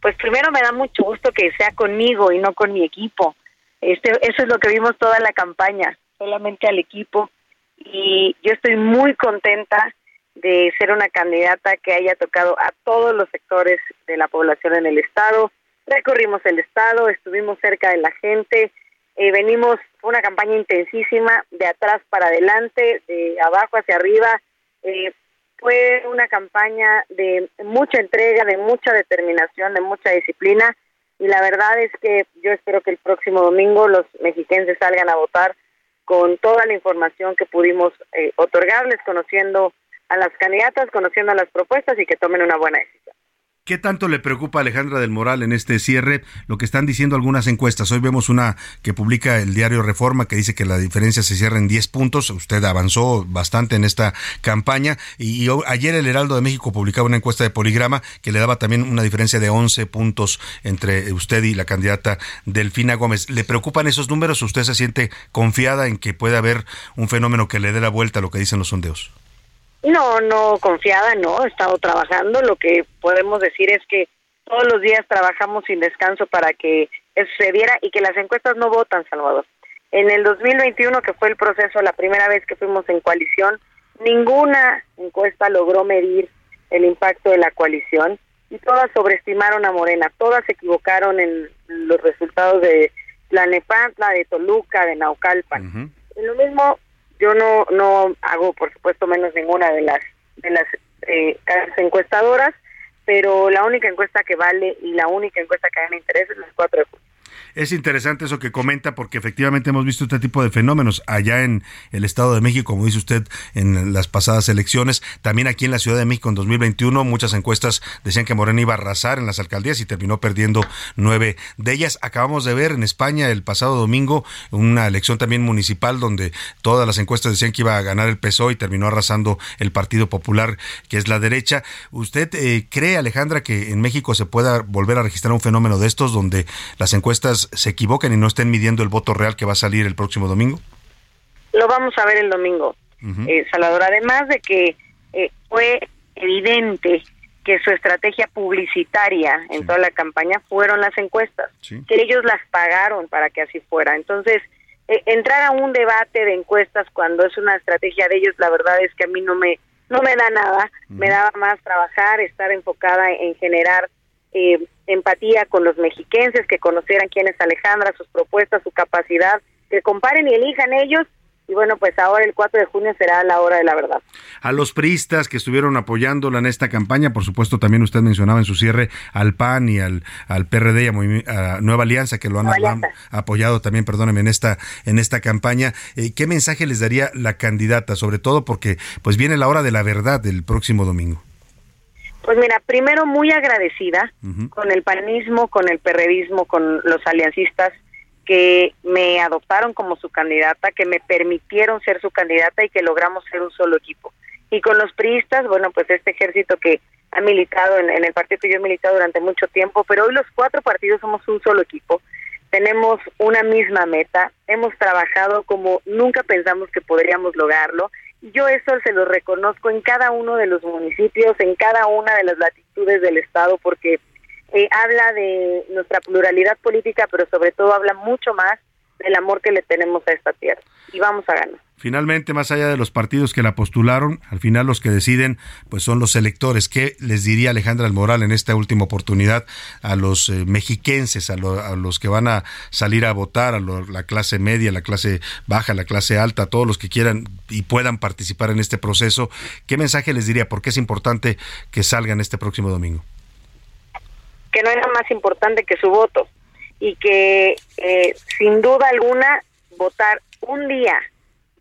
Pues primero me da mucho gusto que sea conmigo y no con mi equipo. Este, eso es lo que vimos toda la campaña, solamente al equipo y yo estoy muy contenta de ser una candidata que haya tocado a todos los sectores de la población en el estado. Recorrimos el estado, estuvimos cerca de la gente, eh, venimos una campaña intensísima de atrás para adelante, de abajo hacia arriba. Eh, fue una campaña de mucha entrega, de mucha determinación, de mucha disciplina y la verdad es que yo espero que el próximo domingo los mexiquenses salgan a votar con toda la información que pudimos eh, otorgarles, conociendo a las candidatas, conociendo a las propuestas y que tomen una buena decisión. ¿Qué tanto le preocupa a Alejandra del Moral en este cierre lo que están diciendo algunas encuestas? Hoy vemos una que publica el diario Reforma que dice que la diferencia se cierra en 10 puntos. Usted avanzó bastante en esta campaña y, ayer el Heraldo de México publicaba una encuesta de Poligrama que le daba también una diferencia de 11 puntos entre usted y la candidata Delfina Gómez. ¿Le preocupan esos números? ¿Usted se siente confiada en que puede haber un fenómeno que le dé la vuelta a lo que dicen los sondeos? No, no confiada, no, he estado trabajando. Lo que podemos decir es que todos los días trabajamos sin descanso para que eso se diera y que las encuestas no votan, Salvador. En el 2021, que fue el proceso, la primera vez que fuimos en coalición, ninguna encuesta logró medir el impacto de la coalición y todas sobreestimaron a Morena, todas se equivocaron en los resultados de la Nepantla, de Toluca, de Naucalpan. Uh -huh. Lo mismo yo no no hago por supuesto menos ninguna de las de las eh, encuestadoras pero la única encuesta que vale y la única encuesta que a mí me interesa es las cuatro de julio es interesante eso que comenta porque efectivamente hemos visto este tipo de fenómenos allá en el Estado de México, como dice usted, en las pasadas elecciones. También aquí en la Ciudad de México en 2021 muchas encuestas decían que Morena iba a arrasar en las alcaldías y terminó perdiendo nueve de ellas. Acabamos de ver en España el pasado domingo una elección también municipal donde todas las encuestas decían que iba a ganar el PSOE y terminó arrasando el Partido Popular, que es la derecha. ¿Usted eh, cree, Alejandra, que en México se pueda volver a registrar un fenómeno de estos donde las encuestas se equivoquen y no estén midiendo el voto real que va a salir el próximo domingo? Lo vamos a ver el domingo, uh -huh. eh, Salvador. Además de que eh, fue evidente que su estrategia publicitaria en sí. toda la campaña fueron las encuestas, sí. que ellos las pagaron para que así fuera. Entonces, eh, entrar a un debate de encuestas cuando es una estrategia de ellos, la verdad es que a mí no me no me da nada, uh -huh. me daba más trabajar, estar enfocada en generar eh, empatía con los mexiquenses, que conocieran quién es Alejandra, sus propuestas, su capacidad, que comparen y elijan ellos. Y bueno, pues ahora el 4 de junio será la hora de la verdad. A los priistas que estuvieron apoyándola en esta campaña, por supuesto también usted mencionaba en su cierre al PAN y al, al PRD y a, a Nueva Alianza que lo han, han, apoyado también, perdóneme, en esta, en esta campaña. Eh, ¿Qué mensaje les daría la candidata? Sobre todo porque pues viene la hora de la verdad el próximo domingo. Pues mira, primero muy agradecida uh -huh. con el panismo, con el perredismo, con los aliancistas que me adoptaron como su candidata, que me permitieron ser su candidata y que logramos ser un solo equipo. Y con los priistas, bueno, pues este ejército que ha militado en, en el partido que yo he militado durante mucho tiempo, pero hoy los cuatro partidos somos un solo equipo. Tenemos una misma meta, hemos trabajado como nunca pensamos que podríamos lograrlo yo eso se lo reconozco en cada uno de los municipios, en cada una de las latitudes del Estado, porque eh, habla de nuestra pluralidad política, pero sobre todo habla mucho más del amor que le tenemos a esta tierra. Y vamos a ganar. Finalmente, más allá de los partidos que la postularon, al final los que deciden pues son los electores. ¿Qué les diría Alejandra Almoral en esta última oportunidad a los eh, mexiquenses, a, lo, a, los que van a salir a votar, a lo, la clase media, la clase baja, la clase alta, a todos los que quieran y puedan participar en este proceso? ¿Qué mensaje les diría? ¿Por qué es importante que salgan este próximo domingo? que no nada más importante que su voto y que eh, sin duda alguna votar un día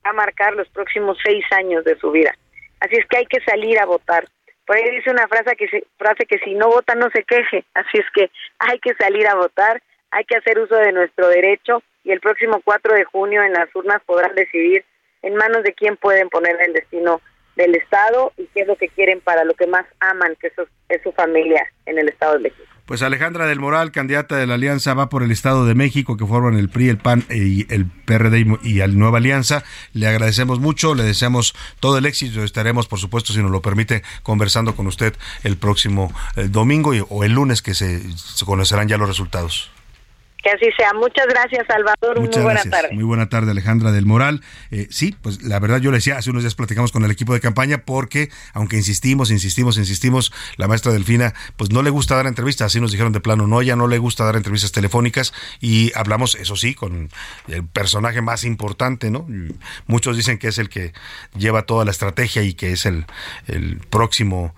va a marcar los próximos seis años de su vida. Así es que hay que salir a votar. Por ahí dice una frase que, si, frase que si no vota no se queje. Así es que hay que salir a votar, hay que hacer uso de nuestro derecho y el próximo 4 de junio en las urnas podrán decidir en manos de quién pueden poner el destino del Estado y qué es lo que quieren para lo que más aman, que eso es su familia en el Estado de México. Pues Alejandra del Moral, candidata de la Alianza, va por el Estado de México, que forman el PRI, el PAN y el PRD y la Nueva Alianza. Le agradecemos mucho, le deseamos todo el éxito. Estaremos, por supuesto, si nos lo permite, conversando con usted el próximo eh, domingo y- o el lunes que se, se conocerán ya los resultados. Que así sea. Muchas gracias, Salvador. Muchas Muy buena gracias. tarde. Muy buena tarde, Alejandra del Moral. Eh, sí, pues la verdad yo le decía, hace unos días platicamos con el equipo de campaña porque, aunque insistimos, insistimos, insistimos, la maestra Delfina, pues no le gusta dar entrevistas, así nos dijeron de plano, no, ella no le gusta dar entrevistas telefónicas y hablamos, eso sí, con el personaje más importante, ¿no? Muchos dicen que es el que lleva toda la estrategia y que es el, el próximo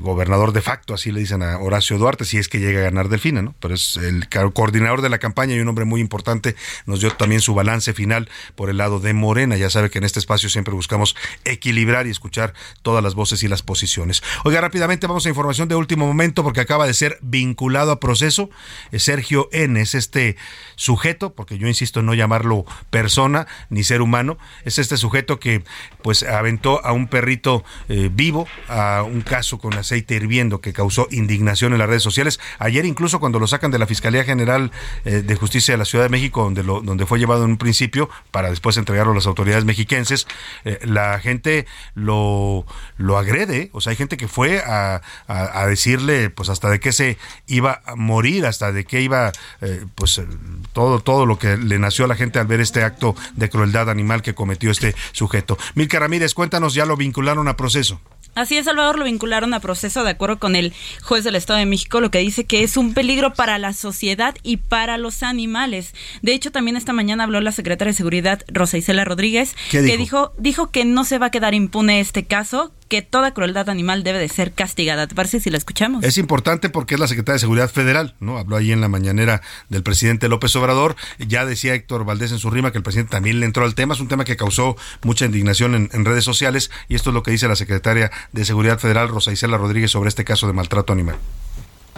gobernador de facto, así le dicen a Horacio Duarte, si es que llega a ganar Delfina, ¿no? Pero es el coordinador de la campaña y un hombre muy importante, nos dio también su balance final por el lado de Morena. Ya sabe que en este espacio siempre buscamos equilibrar y escuchar todas las voces y las posiciones. Oiga, rápidamente vamos a información de último momento porque acaba de ser vinculado a proceso. Eh, Sergio N. es este sujeto, porque yo insisto en no llamarlo persona ni ser humano, es este sujeto que pues aventó a un perrito eh, vivo a un caso con aceite hirviendo que causó indignación en las redes sociales. Ayer incluso cuando lo sacan de la Fiscalía General eh, de Justicia de la Ciudad de México, donde, lo, donde fue llevado en un principio para después entregarlo a las autoridades mexiquenses, eh, la gente lo, lo agrede, o sea, hay gente que fue a, a- a decirle pues hasta de qué se iba a morir, hasta de qué iba eh, pues eh, todo, todo lo que le nació a la gente al ver este acto de crueldad animal que cometió este sujeto. Milka Ramírez, cuéntanos, ya lo vincularon a proceso. Así es, Salvador lo vincularon a proceso de acuerdo con el juez del Estado de México, lo que dice que es un peligro para la sociedad y para los animales. De hecho, también esta mañana habló la secretaria de Seguridad, Rosa Isela Rodríguez, ¿Qué que dijo? dijo, dijo que no se va a quedar impune este caso, que toda crueldad animal debe de ser castigada. ¿Te parece si la escuchamos? Es importante porque es la secretaria de Seguridad Federal, ¿no? Habló ahí en la mañanera del presidente López Obrador. Ya decía Héctor Valdés en su rima que el presidente también le entró al tema. Es un tema que causó mucha indignación en, en redes sociales y esto es lo que dice la secretaria de Seguridad Federal, Rosa Isela Rodríguez, sobre este caso de maltrato animal.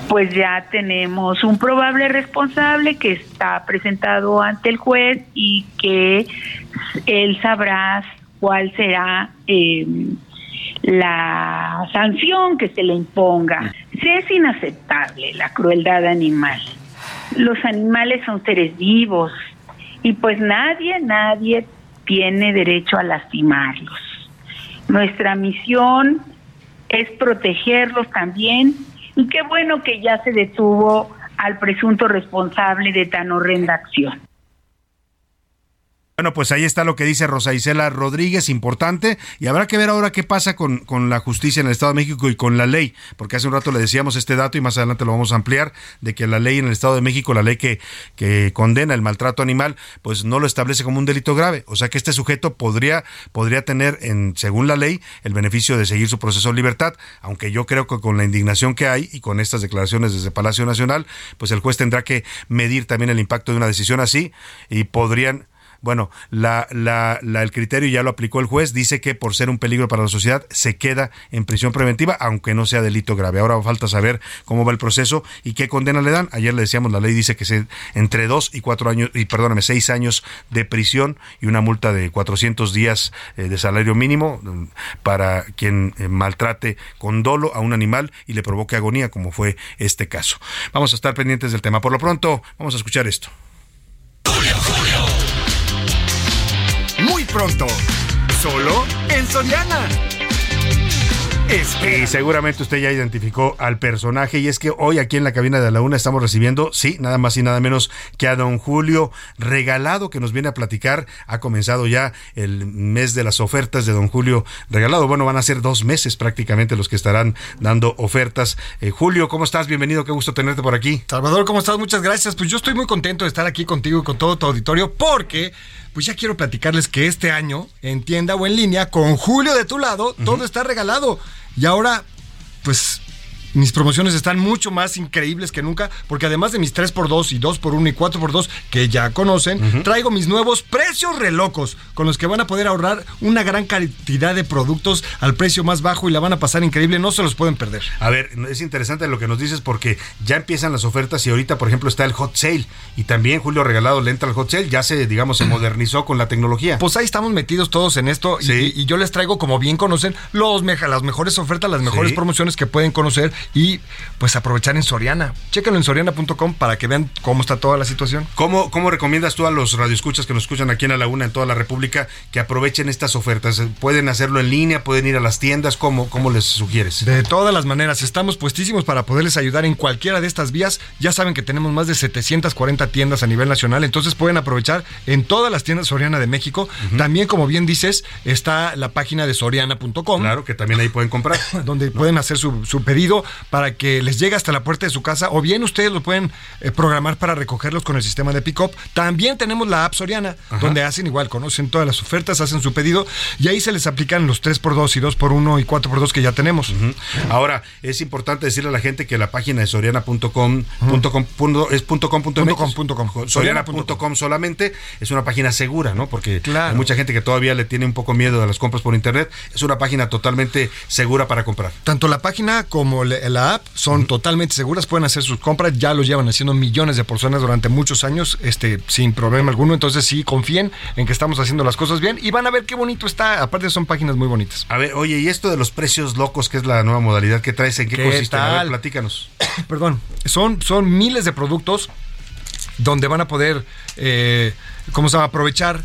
pues ya tenemos un probable responsable que está presentado ante el juez y que él sabrá cuál será eh, la sanción que se le imponga. Sí, es inaceptable la crueldad animal. Los animales son seres vivos y pues nadie, nadie tiene derecho a lastimarlos. Nuestra misión es protegerlos también y qué bueno que ya se detuvo al presunto responsable de tan horrenda acción. Bueno, pues ahí está lo que dice Rosa Isela Rodríguez, importante, y habrá que ver ahora qué pasa con, con la justicia en el Estado de México y con la ley, porque hace un rato le decíamos este dato y más adelante lo vamos a ampliar, de que la ley en el Estado de México, la ley que, que condena el maltrato animal, pues no lo establece como un delito grave, o sea que este sujeto podría, podría tener, en, según la ley, el beneficio de seguir su proceso de libertad, aunque yo creo que con la indignación que hay y con estas declaraciones desde Palacio Nacional, pues el juez tendrá que medir también el impacto de una decisión así y podrían bueno, la, la, la- el criterio ya lo aplicó el juez, dice que por ser un peligro para la sociedad se queda en prisión preventiva, aunque no sea delito grave. Ahora falta saber cómo va el proceso y qué condena le dan. Ayer le decíamos, la ley dice que se, entre dos y cuatro años, y perdóname, seis años de prisión y una multa de 400 días eh, de salario mínimo mm, para quien eh, maltrate con dolo a un animal y le provoque agonía, como fue este caso. Vamos a estar pendientes del tema. Por lo pronto, vamos a escuchar esto. Pronto, solo en Soriana. Y seguramente usted ya identificó al personaje y es que hoy aquí en la cabina de la una estamos recibiendo, sí, nada más y nada menos que a don Julio Regalado que nos viene a platicar. Ha comenzado ya el mes de las ofertas de don Julio Regalado. Bueno, van a ser dos meses prácticamente los que estarán dando ofertas. Eh, Julio, ¿cómo estás? Bienvenido, qué gusto tenerte por aquí. Salvador, ¿cómo estás? Muchas gracias. Pues yo estoy muy contento de estar aquí contigo y con todo tu auditorio porque pues ya quiero platicarles que este año, en tienda o en línea, con Julio de tu lado, todo está regalado. Y ahora, pues Mis promociones están mucho más increíbles que nunca, porque además de mis 3x2 y 2x1 y 4x2 que ya conocen, traigo mis nuevos precios relocos, con los que van a poder ahorrar una gran cantidad de productos al precio más bajo y la van a pasar increíble, no se los pueden perder. A ver, es interesante lo que nos dices porque ya empiezan las ofertas y ahorita, por ejemplo, está el hot sale y también Julio Regalado le entra al hot sale, ya se, digamos, se modernizó con la tecnología. Pues ahí estamos metidos todos en esto y- y, y yo les traigo, como bien conocen, los las mejores ofertas, las mejores Sí. promociones que pueden conocer y pues aprovechar en Soriana. Chéquenlo en soriana.com para que vean cómo está toda la situación. ¿Cómo, ¿Cómo recomiendas tú a los radioescuchas que nos escuchan aquí en la Laguna, en toda la República, que aprovechen estas ofertas? ¿Pueden hacerlo en línea? ¿Pueden ir a las tiendas? ¿Cómo, cómo les sugieres? De todas las maneras, estamos puestísimos para poderles ayudar en cualquiera de estas vías. Ya saben que tenemos más de 740 tiendas a nivel nacional, entonces pueden aprovechar en todas las tiendas Soriana de México. También, como bien dices, está la página de soriana.com. Claro, que también ahí pueden comprar. Donde pueden hacer su, su pedido para que les llegue hasta la puerta de su casa o bien ustedes lo pueden eh, programar para recogerlos con el sistema de pick-up. También tenemos la app Soriana, donde hacen igual, conocen todas las ofertas, hacen su pedido y ahí se les aplican los 3x2 y 2x1 y 4x2 que ya tenemos. Ahora, es importante decirle a la gente que la página de soriana.com es punto com punto Punto MX. com, punto com. Soriana.com solamente es una página segura, ¿no? Porque hay mucha gente que todavía le tiene un poco miedo a las compras por internet. Es una página totalmente segura para comprar. Tanto la página como le- la app son totalmente seguras, pueden hacer sus compras, ya lo llevan haciendo millones de personas durante muchos años, este, sin problema alguno. Entonces sí, confíen en que estamos haciendo las cosas bien y van a ver qué bonito está. Aparte son páginas muy bonitas. A ver, oye, y esto de los precios locos, que es la nueva modalidad que traes, ¿en qué, ¿Qué consiste? A ver, tal? platícanos. Perdón, son, son miles de productos donde van a poder, eh, ¿cómo se llama? Aprovechar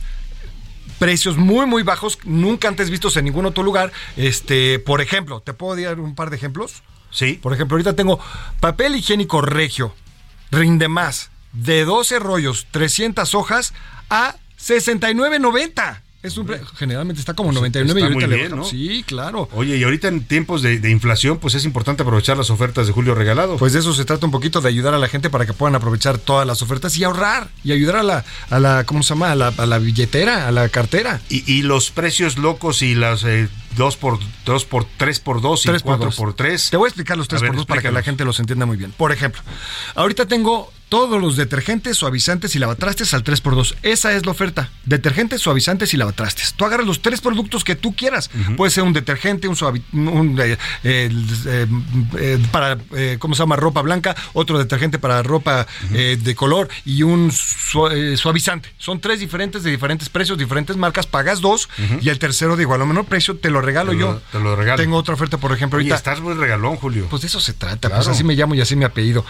precios muy muy bajos, nunca antes vistos en ningún otro lugar. Este, por ejemplo, ¿te puedo dar un par de ejemplos? Sí. Por ejemplo, ahorita tengo papel higiénico regio, rinde más, de 12 rollos, 300 hojas a 69.90. Es un generalmente está como 99 y Está ahorita muy bien. ¿no? Sí, claro. Oye, y ahorita en tiempos de, de inflación, pues es importante aprovechar las ofertas de Julio Regalado. Pues de eso se trata un poquito, de ayudar a la gente para que puedan aprovechar todas las ofertas y ahorrar y ayudar a la, a la ¿cómo se llama? A la, a la billetera, a la cartera. Y, y los precios locos y las eh, 2 por 2 por 3 por 2 y Tres por 4 dos. por 3. Te voy a explicar los 3 A ver, por 2 para que la gente los entienda muy bien. Por ejemplo, ahorita tengo todos los detergentes, suavizantes y lavatrastes al 3x2. Esa es la oferta. Detergentes, suavizantes y lavatrastes. Tú agarras los tres productos que tú quieras. Puede ser un detergente, un suavi un, eh, eh, eh, para, ¿cómo se llama? Ropa blanca, otro detergente para ropa de color y un su- suavizante. Son tres diferentes de diferentes precios, diferentes marcas. Pagas dos y el tercero de igual o menor precio te lo regalo Te lo- yo. te lo regalo. Tengo otra oferta, por ejemplo, ahorita. estás muy regalón, Julio. Pues de eso se trata, Claro. pues así me llamo y así me apellido.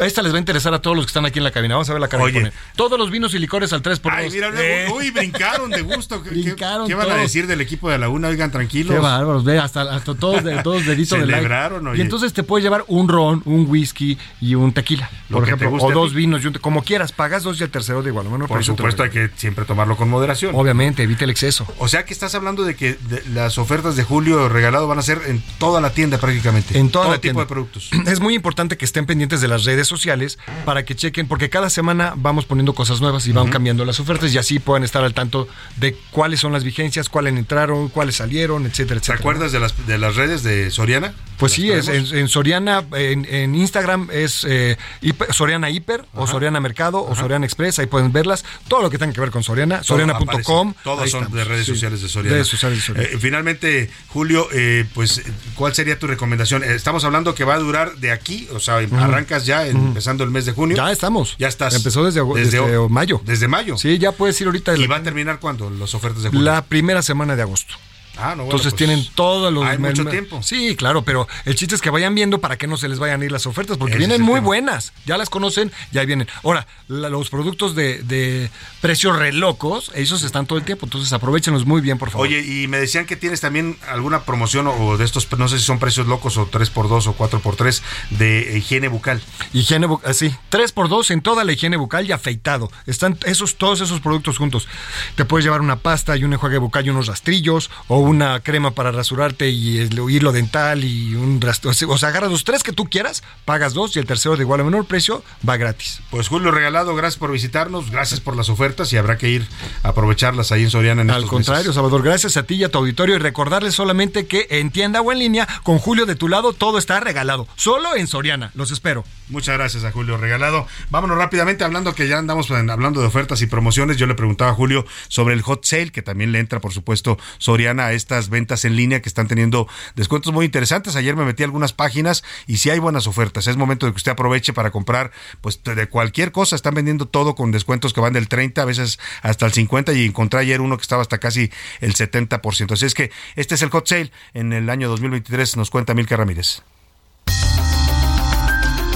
Esta les va a interesar a todos los que están aquí en la cabina. Vamos a ver la cara que Oye. pone. Todos los vinos y licores al 3 por Ay, 2. mira, uy, brincaron de gusto. ¿Qué, Brincaron qué van a decir del equipo de la una? Oigan, tranquilos. Qué bárbaros, ve, hasta, hasta todos, de, todos deditos de like. Y entonces te puedes llevar un ron, un whisky y un tequila, Lo por que ejemplo, o dos vinos, y como quieras, pagas dos y el tercero de igual o menor Por supuesto, hay que siempre tomarlo con moderación. Obviamente, evita el exceso. O sea que estás hablando de que de- las ofertas de Julio Regalado van a ser en toda la tienda prácticamente. En toda Todo la tipo tienda. de productos. Es muy importante que estén pendientes de las redes sociales para que chequen, porque cada semana vamos poniendo cosas nuevas y van cambiando las ofertas y así puedan estar al tanto de cuáles son las vigencias, cuáles entraron, cuáles salieron, etcétera, ¿Te etcétera. acuerdas de las, de las redes de Soriana? Pues ¿Las sí, es, en, en Soriana, en, en Instagram es eh, hiper- Soriana Hiper o Soriana Mercado o Soriana Express, ahí pueden verlas. Todo lo que tenga que ver con Soriana, soriana.com. Todas son estamos. de redes Sí, sociales de Soriana. Redes sociales de Soriana. Eh, finalmente, Julio, eh, pues, ¿cuál sería tu recomendación? Eh, Estamos hablando que va a durar de aquí, o sea, arrancas ya empezando el mes de junio. Ya estamos. Ya estás. Empezó desde, desde o- mayo. Desde mayo. Sí, ya puedes ir ahorita. ¿Y va a terminar cuándo las ofertas de julio? La primera semana de agosto. Ah, no, bueno, Entonces pues, tienen todos los... hay mucho tiempo. Sí, claro, pero el chiste es que vayan viendo para que no se les vayan a ir las ofertas, porque Ese vienen muy tema. buenas. Ya las conocen, ya vienen. Ahora, la- los productos de, de precios re locos, esos están todo el tiempo, entonces aprovechenlos muy bien, por favor. Oye, y me decían que tienes también alguna promoción o, de estos, no sé si son precios locos o 3x2 o 4x3 de higiene bucal. Higiene bucal, sí, 3x2 en toda la higiene bucal y afeitado. Están esos, todos esos productos juntos. Te puedes llevar una pasta y un enjuague bucal y unos rastrillos, o una crema para rasurarte y el hilo dental y un rastro. O sea, agarras los tres que tú quieras, pagas dos y el tercero de igual o menor precio va gratis. Pues Julio Regalado, gracias por visitarnos, gracias por las ofertas y habrá que ir a aprovecharlas ahí en Soriana en Al estos contrario, meses. Salvador, gracias a ti y a tu auditorio y recordarles solamente que en tienda o en línea, con Julio de tu lado, todo está regalado. Solo en Soriana. Los espero. Muchas gracias a Julio Regalado. Vámonos rápidamente hablando que ya andamos hablando de ofertas y promociones. Yo le preguntaba a Julio sobre el hot sale, que también le entra, por supuesto, Soriana a estas ventas en línea que están teniendo descuentos muy interesantes. Ayer me metí a algunas páginas y sí hay buenas ofertas. Es momento de que usted aproveche para comprar pues de cualquier cosa. Están vendiendo todo con descuentos que van del 30, a veces hasta el 50 y encontré ayer uno que estaba hasta casi el 70%. Así es que este es el hot sale en el año 2023, nos cuenta Milka Ramírez.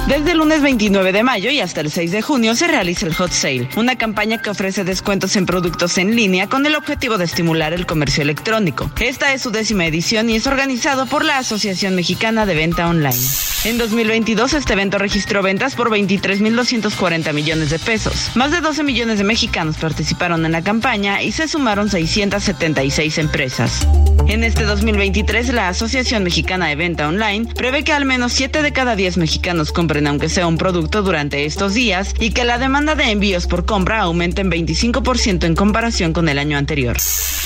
Desde el lunes 29 de mayo y hasta el 6 de junio se realiza el Hot Sale, una campaña que ofrece descuentos en productos en línea con el objetivo de estimular el comercio electrónico. Esta es su décima edición y es organizado por la Asociación Mexicana de Venta Online. En 2022 este evento registró ventas por 23.240 millones de pesos. Más de 12 millones de mexicanos participaron en la campaña y se sumaron 676 empresas. En este 2023, la Asociación Mexicana de Venta Online prevé que al menos 7 de cada 10 mexicanos compren aunque sea un producto durante estos días y que la demanda de envíos por compra aumente en 25% en comparación con el año anterior.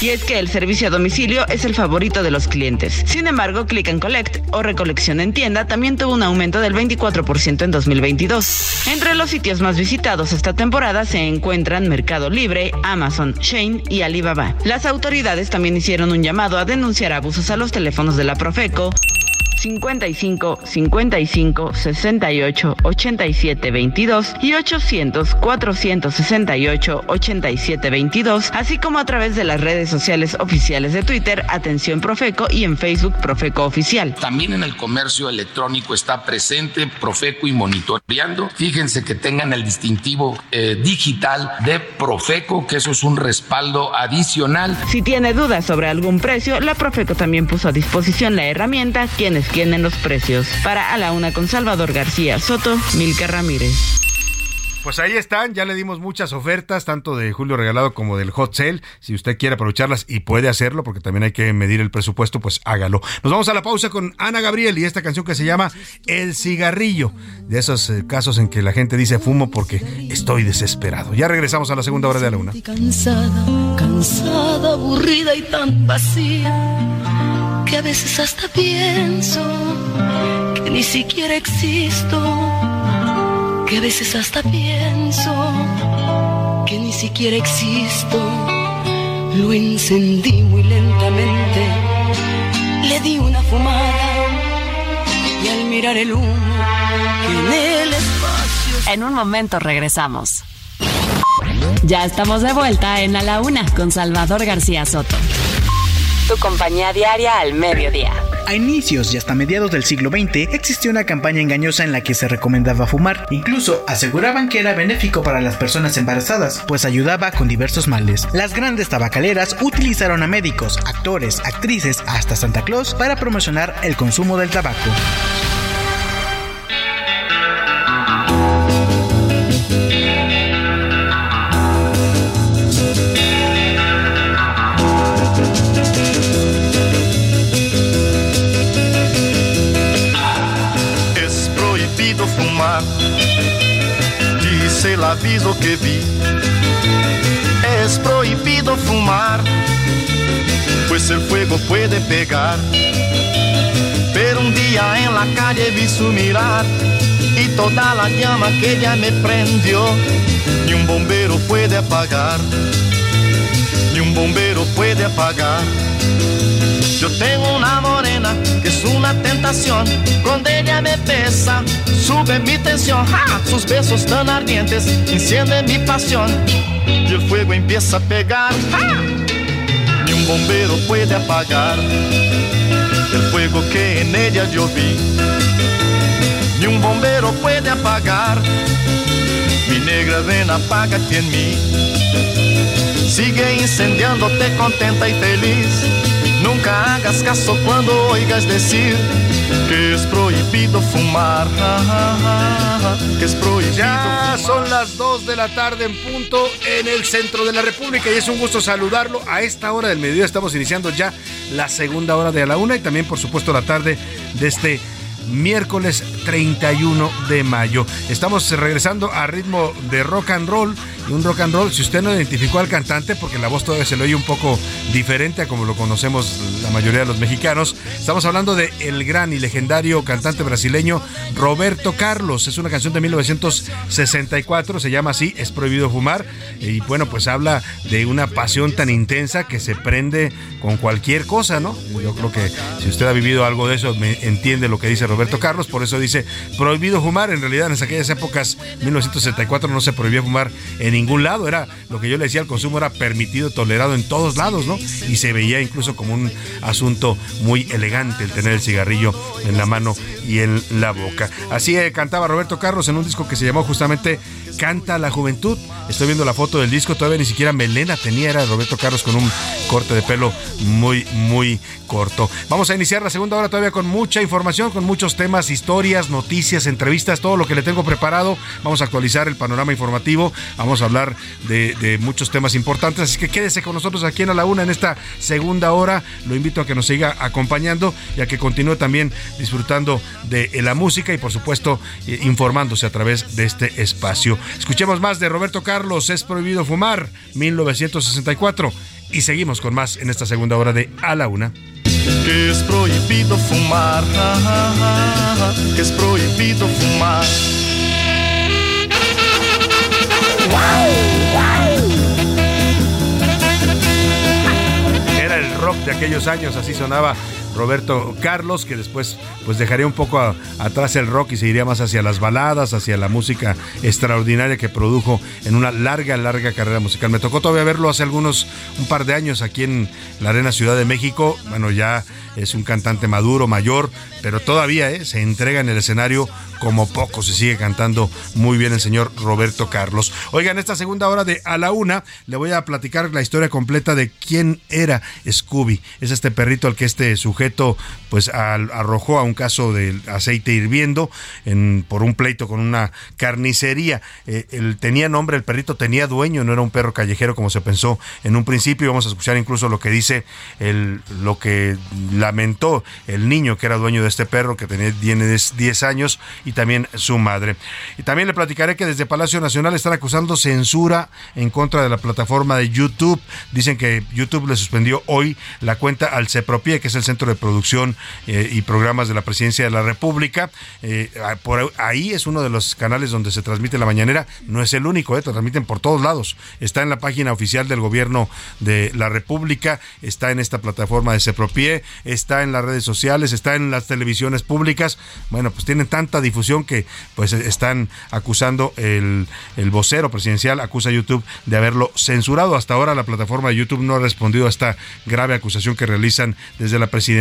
Y es que el servicio a domicilio es el favorito de los clientes. Sin embargo, Click and Collect o recolección en tienda también tuvo un aumento del 24% en 2022. Entre los sitios más visitados esta temporada se encuentran Mercado Libre, Amazon, Shane y Alibaba. Las autoridades también hicieron un llamado a denunciar abusos a los teléfonos de la Profeco 55 55 68 87 22 y 800 468 87 22, así como a través de las redes sociales oficiales de Twitter, Atención Profeco y en Facebook Profeco Oficial. También en el comercio electrónico está presente Profeco y monitoreando. Fíjense que tengan el distintivo eh, digital de Profeco, que eso es un respaldo adicional. Si tiene dudas sobre algún precio, la Profeco también puso a disposición la herramienta Quienes tienen los precios. Para A la Una con Salvador García Soto, Milka Ramírez. Pues ahí están, ya le dimos muchas ofertas, tanto de Julio Regalado como del Hot Sale. Si usted quiere aprovecharlas y puede hacerlo, porque también hay que medir el presupuesto, pues hágalo. Nos vamos a la pausa con Ana Gabriel y esta canción que se llama El cigarrillo. De esos eh, casos en que la gente dice fumo porque estoy desesperado. Ya regresamos a la segunda hora de la una. cansada, cansada, aburrida y tan vacía, que a veces hasta pienso que ni siquiera existo, que a veces hasta pienso que ni siquiera existo. Lo encendí muy lentamente, le di una fumada y al mirar el humo que en el espacio En un momento regresamos. Ya estamos de vuelta en A la Una con Salvador García Soto. Tu compañía diaria al mediodía. A inicios y hasta mediados del siglo XX existió una campaña engañosa en la que se recomendaba fumar. Incluso aseguraban que era benéfico para las personas embarazadas, pues ayudaba con diversos males. Las grandes tabacaleras utilizaron a médicos, actores, actrices, hasta Santa Claus para promocionar el consumo del tabaco. Fumar, dice el aviso que vi. Es prohibido fumar, pues el fuego puede pegar. Pero un día en la calle vi su mirar y toda la llama que ella me prendió, ni un bombero puede apagar, ni un bombero puede apagar. Yo tengo una morena que es una tentación. Cuando ella me besa, sube mi tensión. Sus besos tan ardientes encienden mi pasión. Y el fuego empieza a pegar. Ni un bombero puede apagar el fuego que en ella yo vi. Ni un bombero puede apagar mi negra ven apágate en mí. Sigue incendiándote contenta y feliz Nunca hagas caso cuando oigas decir que es prohibido fumar. Que es prohibido Ya son las 2 de la tarde en punto en el centro de la República y es un gusto saludarlo. A esta hora del mediodía estamos iniciando ya la segunda hora de la una y también, por supuesto, la tarde de este miércoles 31 de mayo. Estamos regresando a ritmo de rock and roll un rock and roll. Si usted no identificó al cantante, porque la voz todavía se le oye un poco diferente a como lo conocemos la mayoría de los mexicanos, estamos hablando de el gran y legendario cantante brasileño Roberto Carlos. Es una canción de 1964, se llama así, Es prohibido fumar. Y bueno, pues habla de una pasión tan intensa que se prende con cualquier cosa, ¿no? Yo creo que si usted ha vivido algo de eso, me entiende lo que dice Roberto Carlos, por eso dice prohibido fumar. En realidad, en aquellas épocas, 1974, no se prohibía fumar en ningún lado. Era lo que yo le decía, el consumo era permitido, tolerado en todos lados, ¿no? Y se veía incluso como un asunto muy elegante el tener el cigarrillo en la mano y en la boca. Así eh, cantaba Roberto Carlos en un disco que se llamó justamente Canta la Juventud. Estoy viendo la foto del disco, todavía ni siquiera melena tenía, era Roberto Carlos con un corte de pelo muy, muy corto. Vamos a iniciar la segunda hora todavía con mucha información, con muchos temas, historias, noticias, entrevistas, todo lo que le tengo preparado. Vamos a actualizar el panorama informativo, vamos a hablar de, muchos temas importantes, así que quédese con nosotros aquí en A la Una en esta segunda hora. Lo invito a que nos siga acompañando y a que continúe también disfrutando de la música y por supuesto eh, informándose a través de este espacio. Escuchemos más de Roberto Carlos, Es prohibido fumar, 1964. Y seguimos con más en esta segunda hora de A la Una. Es prohibido fumar. Es prohibido fumar. Era el rock de aquellos años, así sonaba Roberto Carlos, que después pues dejaría un poco atrás el rock y se iría más hacia las baladas, hacia la música extraordinaria que produjo en una larga, larga carrera musical. Me tocó todavía verlo hace algunos, un par de años aquí en la Arena Ciudad de México. Bueno, ya es un cantante maduro, mayor, pero todavía ¿eh? se entrega en el escenario como poco. Se sigue cantando muy bien el señor Roberto Carlos. Oigan, esta segunda hora de A la Una le voy a platicar la historia completa de quién era Scooby. Es este perrito al que este sujeto pues al- arrojó a un caso de aceite hirviendo en, por un pleito con una carnicería. Eh, él tenía nombre, el perrito tenía dueño, no era un perro callejero como se pensó en un principio. Vamos a escuchar incluso lo que dice lo que lamentó el niño que era dueño de este perro, que tenía, tiene 10 años, y también su madre. Y también le platicaré que desde Palacio Nacional están acusando censura en contra de la plataforma de YouTube. Dicen que YouTube le suspendió hoy la cuenta al CEPROPIE, que es el Centro de Producción eh, y Programas de la Presidencia de la República. Eh, por ahí es uno de los canales donde se transmite la mañanera. No es el único, eh, transmiten por todos lados. Está en la página oficial del gobierno de la República, está en esta plataforma de CEPROPIE, está en las redes sociales, está en las televisiones públicas. Bueno, pues tienen tanta difusión que pues están acusando el, el vocero presidencial, acusa a YouTube de haberlo censurado. Hasta ahora la plataforma de YouTube no ha respondido a esta grave acusación que realizan desde la presidencia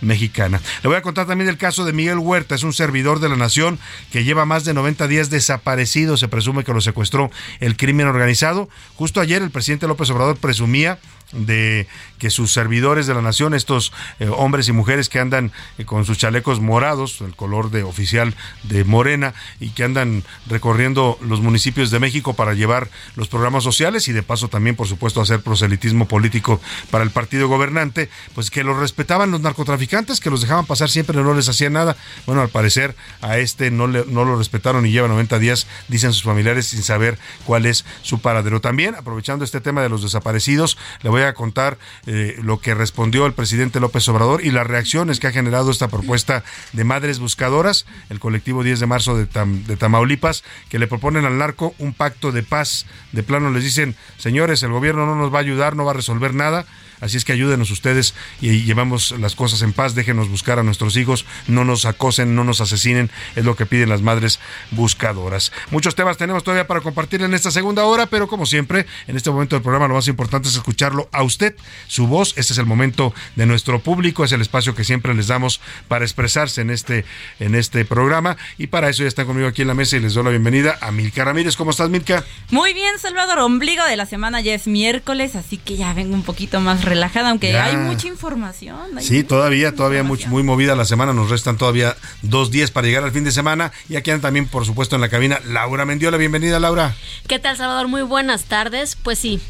mexicana. Le voy a contar también el caso de Miguel Huerta, es un servidor de la nación que lleva más de 90 días desaparecido, se presume que lo secuestró el crimen organizado. Justo ayer el presidente López Obrador presumía de que sus servidores de la nación, estos eh, hombres y mujeres que andan eh, con sus chalecos morados, el color de oficial de Morena, y que andan recorriendo los municipios de México para llevar los programas sociales y de paso también, por supuesto, hacer proselitismo político para el partido gobernante, pues que los respetaban los narcotraficantes, que los dejaban pasar siempre, no les hacían nada. Bueno, al parecer a este no, le- no lo respetaron y lleva 90 días, dicen sus familiares, sin saber cuál es su paradero. También, aprovechando este tema de los desaparecidos, le voy a contar eh, lo que respondió el presidente López Obrador y las reacciones que ha generado esta propuesta de Madres Buscadoras, el colectivo 10 de marzo de, Tam- de Tamaulipas, que le proponen al narco un pacto de paz. De plano les dicen, señores, el gobierno no nos va a ayudar, no va a resolver nada. Así es que ayúdenos ustedes y llevamos las cosas en paz, déjenos buscar a nuestros hijos, no nos acosen, no nos asesinen, es lo que piden las madres buscadoras. Muchos temas tenemos todavía para compartir en esta segunda hora, pero como siempre, en este momento del programa lo más importante es escucharlo a usted, su voz, este es el momento de nuestro público, es el espacio que siempre les damos para expresarse en este, en este programa y para eso ya están conmigo aquí en la mesa y les doy la bienvenida a Milka Ramírez. ¿Cómo estás, Milka? Muy bien, Salvador. Ombligo de la semana ya es miércoles, así que ya vengo un poquito más relajada, aunque Ya. hay mucha información. hay Sí, todavía, todavía muy, muy movida la semana. Nos restan todavía dos días para llegar al fin de semana. Y aquí anda también, por supuesto, en la cabina Laura Mendiola. Bienvenida, Laura. ¿Qué tal, Salvador? Muy buenas tardes. Pues sí,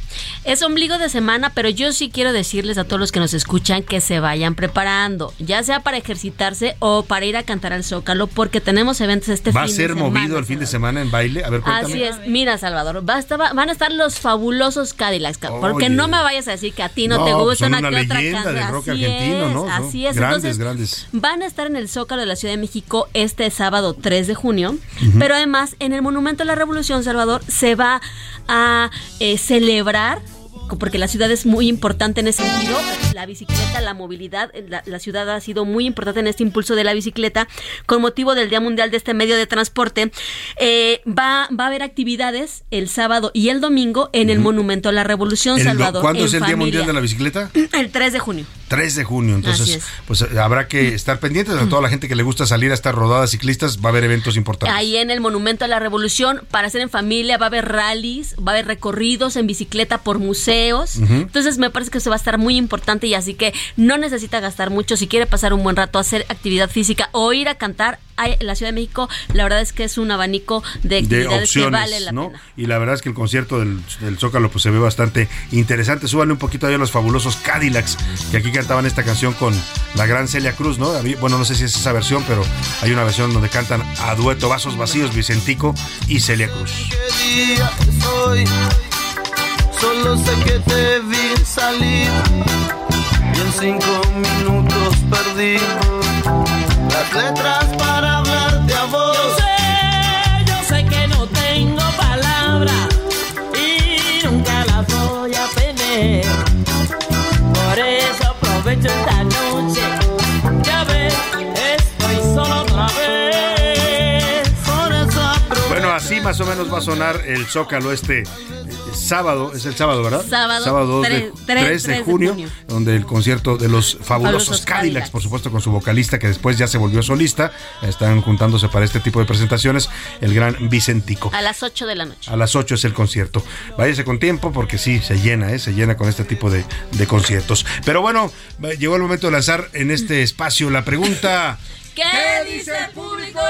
es ombligo de semana, pero yo sí quiero decirles a todos los que nos escuchan que se vayan preparando, ya sea para ejercitarse o para ir a cantar al Zócalo, porque tenemos eventos este ¿Va a fin ser de semana. movido el fin de semana en baile? A ver, cuéntame. Así es, mira Salvador, va a estar- van a estar los fabulosos Cadillacs, ca- porque Oye. no me vayas a decir que a ti no, No, te pues gusta son una, leyenda del rock Así argentino, es, ¿no? Así es, grandes, entonces grandes. van a estar en el Zócalo de la Ciudad de México este sábado 3 de junio, Ujú. pero además en el Monumento a la Revolución, Salvador, se va a eh, celebrar porque la ciudad es muy importante en ese sentido, la bicicleta, la movilidad, la, la ciudad ha sido muy importante en este impulso de la bicicleta con motivo del Día Mundial de este medio de transporte. Eh, va, va a haber actividades el sábado y el domingo en el Monumento a la Revolución, El do- Salvador. ¿Cuándo es el Día. Mundial de la Bicicleta? El 3 de junio. 3 de junio, entonces es. pues habrá que estar pendientes a toda la gente que le gusta salir a estas rodadas ciclistas, va a haber eventos importantes. Ahí en el Monumento a la Revolución, para hacer en familia, va a haber rallies, va a haber recorridos en bicicleta por museos. Entonces me parece que eso va a estar muy importante y así que no necesita gastar mucho. Si quiere pasar un buen rato, hacer actividad física o ir a cantar, hay- en la Ciudad de México, la verdad es que es un abanico de de opciones, que vale la ¿no? pena. Y la verdad es que el concierto del, del Zócalo pues se ve bastante interesante. Súbanle un poquito ahí a los fabulosos Cadillacs, que aquí cantaban esta canción con la gran Celia Cruz, ¿no? Bueno, no sé si es esa versión, pero hay una versión donde cantan a dueto Vasos Vacíos, Vicentico y Celia Cruz. ¿Qué día es hoy? Solo sé que te vi salir y en cinco minutos perdí las letras para aprovecho esta así más o menos va a sonar el Zócalo este eh, sábado, es el sábado, ¿verdad? Sábado, 2 de, tres- 3 tres- de junio, junio. donde el concierto de los fabulosos Fabulosos Cadillacs, Cadillacs. por supuesto con su vocalista que después ya se volvió solista, están juntándose para este tipo de presentaciones, el gran Vicentico. A las 8 de la noche. A las 8 es el concierto. Váyase con tiempo porque sí, se llena, ¿eh? se llena con este tipo de, de conciertos. Pero bueno, llegó el momento de lanzar en este espacio la pregunta. ¿Qué dice el público?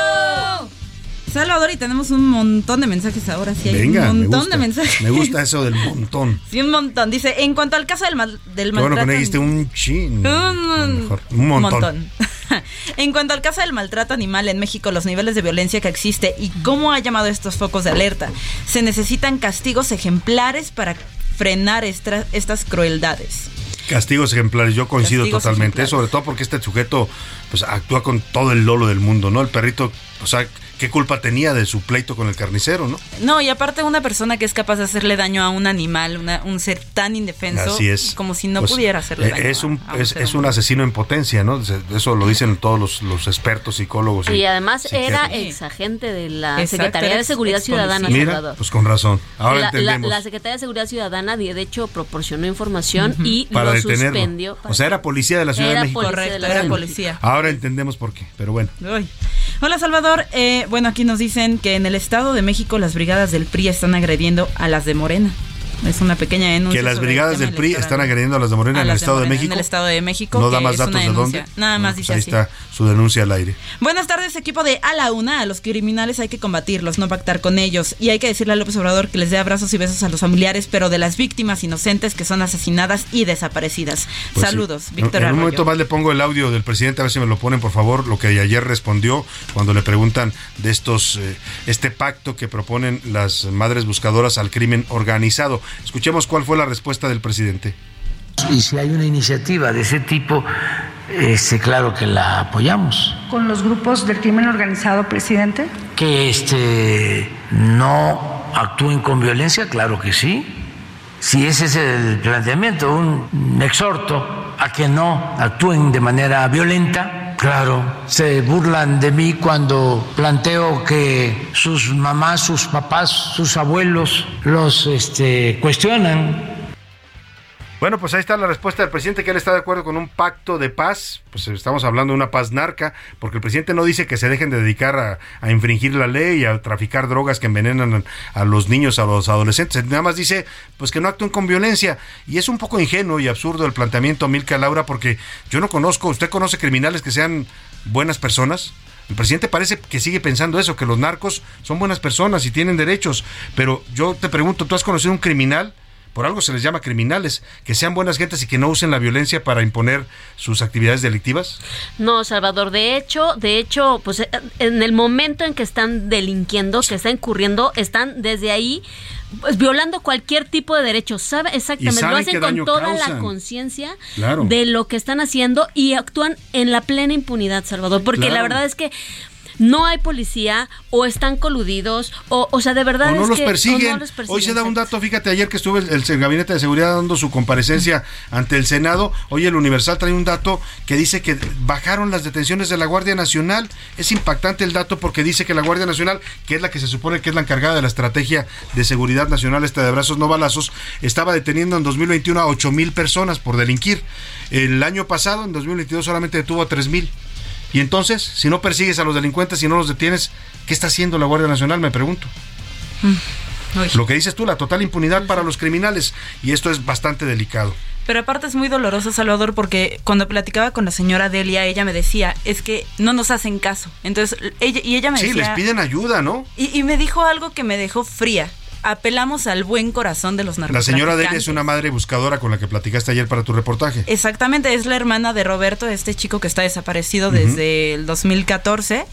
Salvador, y tenemos un montón de mensajes ahora. Sí, hay Venga, un me montón gusta, de mensajes. me gusta eso del montón. Sí, un montón. Dice, en cuanto al caso del, mal, del Qué bueno que maltrato... dijiste un chin. Un, mejor, un montón. en cuanto al caso del maltrato animal en México, los niveles de violencia que existe y cómo ha llamado estos focos de alerta, se necesitan castigos ejemplares para frenar estra- estas crueldades. Castigos ejemplares, yo coincido Castigos totalmente, sobre todo porque este sujeto pues actúa con todo el lolo del mundo, ¿no? El perrito, o sea, ¿qué culpa tenía de su pleito con el carnicero, no? No, y aparte una persona que es capaz de hacerle daño a un animal, una- un ser tan indefenso, Así es. como si no Pues, pudiera hacerle eh, daño. Es un, a- a es, un asesino en potencia, ¿no? Eso lo dicen todos los, los expertos psicólogos. Y además era ex agente de la Exacto, Secretaría de Seguridad Ciudadana, Mira, Salvador. pues con razón. Ahora la, la- entendemos. la Secretaría de Seguridad Ciudadana, de hecho, proporcionó información y para lo detenerlo. suspendió. O sea, era policía de la Ciudad Era de México. de Correcto, la era policía. Ahora entendemos por qué, pero bueno. Uy. Hola Salvador, Eh, bueno aquí nos dicen que en el Estado de México las brigadas del PRI están agrediendo a las de Morena. Es una pequeña denuncia. Que las brigadas del PRI electoral. están agrediendo a las de Morena en el de, Morena, México. En el Estado de México. No da más datos de dónde. Nada más Pues dice ahí así. está su denuncia al aire. Buenas tardes, equipo de A la Una. A los criminales hay que combatirlos, no pactar con ellos. Y hay que decirle a López Obrador que les dé abrazos y besos a los familiares, pero de las víctimas inocentes que son asesinadas y desaparecidas. Pues sí. Saludos, En- Víctor En un momento más le pongo el audio del presidente, a ver si me lo ponen, por favor, lo que ayer respondió cuando le preguntan de estos, eh, este pacto que proponen las madres buscadoras al crimen organizado. Escuchemos cuál fue la respuesta del presidente. Y si hay una iniciativa de ese tipo, este, claro que la apoyamos. ¿Con los grupos del crimen organizado, presidente? Que este, no actúen con violencia, claro que sí. Si ese es el planteamiento, un exhorto a que no actúen de manera violenta, claro, se burlan de mí cuando planteo que sus mamás, sus papás, sus abuelos los este, cuestionan Bueno, pues ahí está la respuesta del presidente que él está de acuerdo con un pacto de paz. Pues estamos hablando de una paz narca, porque el presidente no dice que se dejen de dedicar a, infringir la ley y a traficar drogas que envenenan a los niños, a los adolescentes. Nada más dice pues que no actúen con violencia. Y es un poco ingenuo y absurdo el planteamiento, Milka Laura, porque yo no conozco, ¿usted conoce criminales que sean buenas personas? El presidente parece que sigue pensando eso, que los narcos son buenas personas y tienen derechos. Pero yo te pregunto, ¿tú has conocido un criminal? Por algo se les llama criminales, que sean buenas gentes y que no usen la violencia para imponer sus actividades delictivas? No, Salvador, de hecho, de hecho, pues en el momento en que están delinquiendo, que están incurriendo, están desde ahí pues, violando cualquier tipo de derecho. Sabe exactamente, lo hacen con toda la conciencia de lo que están haciendo y actúan en la plena impunidad, Salvador, porque la verdad es que no hay policía o están coludidos o, o sea, de verdad o no, es los, que, persiguen. o no los persiguen. Hoy se da un dato, fíjate, ayer que estuve el, el Gabinete de Seguridad dando su comparecencia ante el Senado, hoy el Universal trae un dato que dice que bajaron las detenciones de la Guardia Nacional. Es impactante el dato porque dice que la Guardia Nacional, que es la que se supone que es la encargada de la estrategia de seguridad nacional, esta de brazos no balazos, estaba deteniendo en 2021 a 8 mil personas por delinquir. El año pasado, en 2022, solamente detuvo a 3 mil. Y entonces, si no persigues a los delincuentes y no los detienes, ¿qué está haciendo la Guardia Nacional? Me pregunto. Lo que dices tú, la total impunidad para los criminales. Y esto es bastante delicado. Pero aparte es muy doloroso, Salvador, porque cuando platicaba con la señora Delia, ella me decía, es que no nos hacen caso. Entonces, ella, y ella me sí, decía... les piden ayuda, ¿no? Y, y me dijo algo que me dejó fría. Apelamos al buen corazón de los La narcotraficantes. señora Delia es una madre buscadora con la que platicaste ayer para tu reportaje. Exactamente, es la hermana de Roberto, este chico que está desaparecido desde el 2014.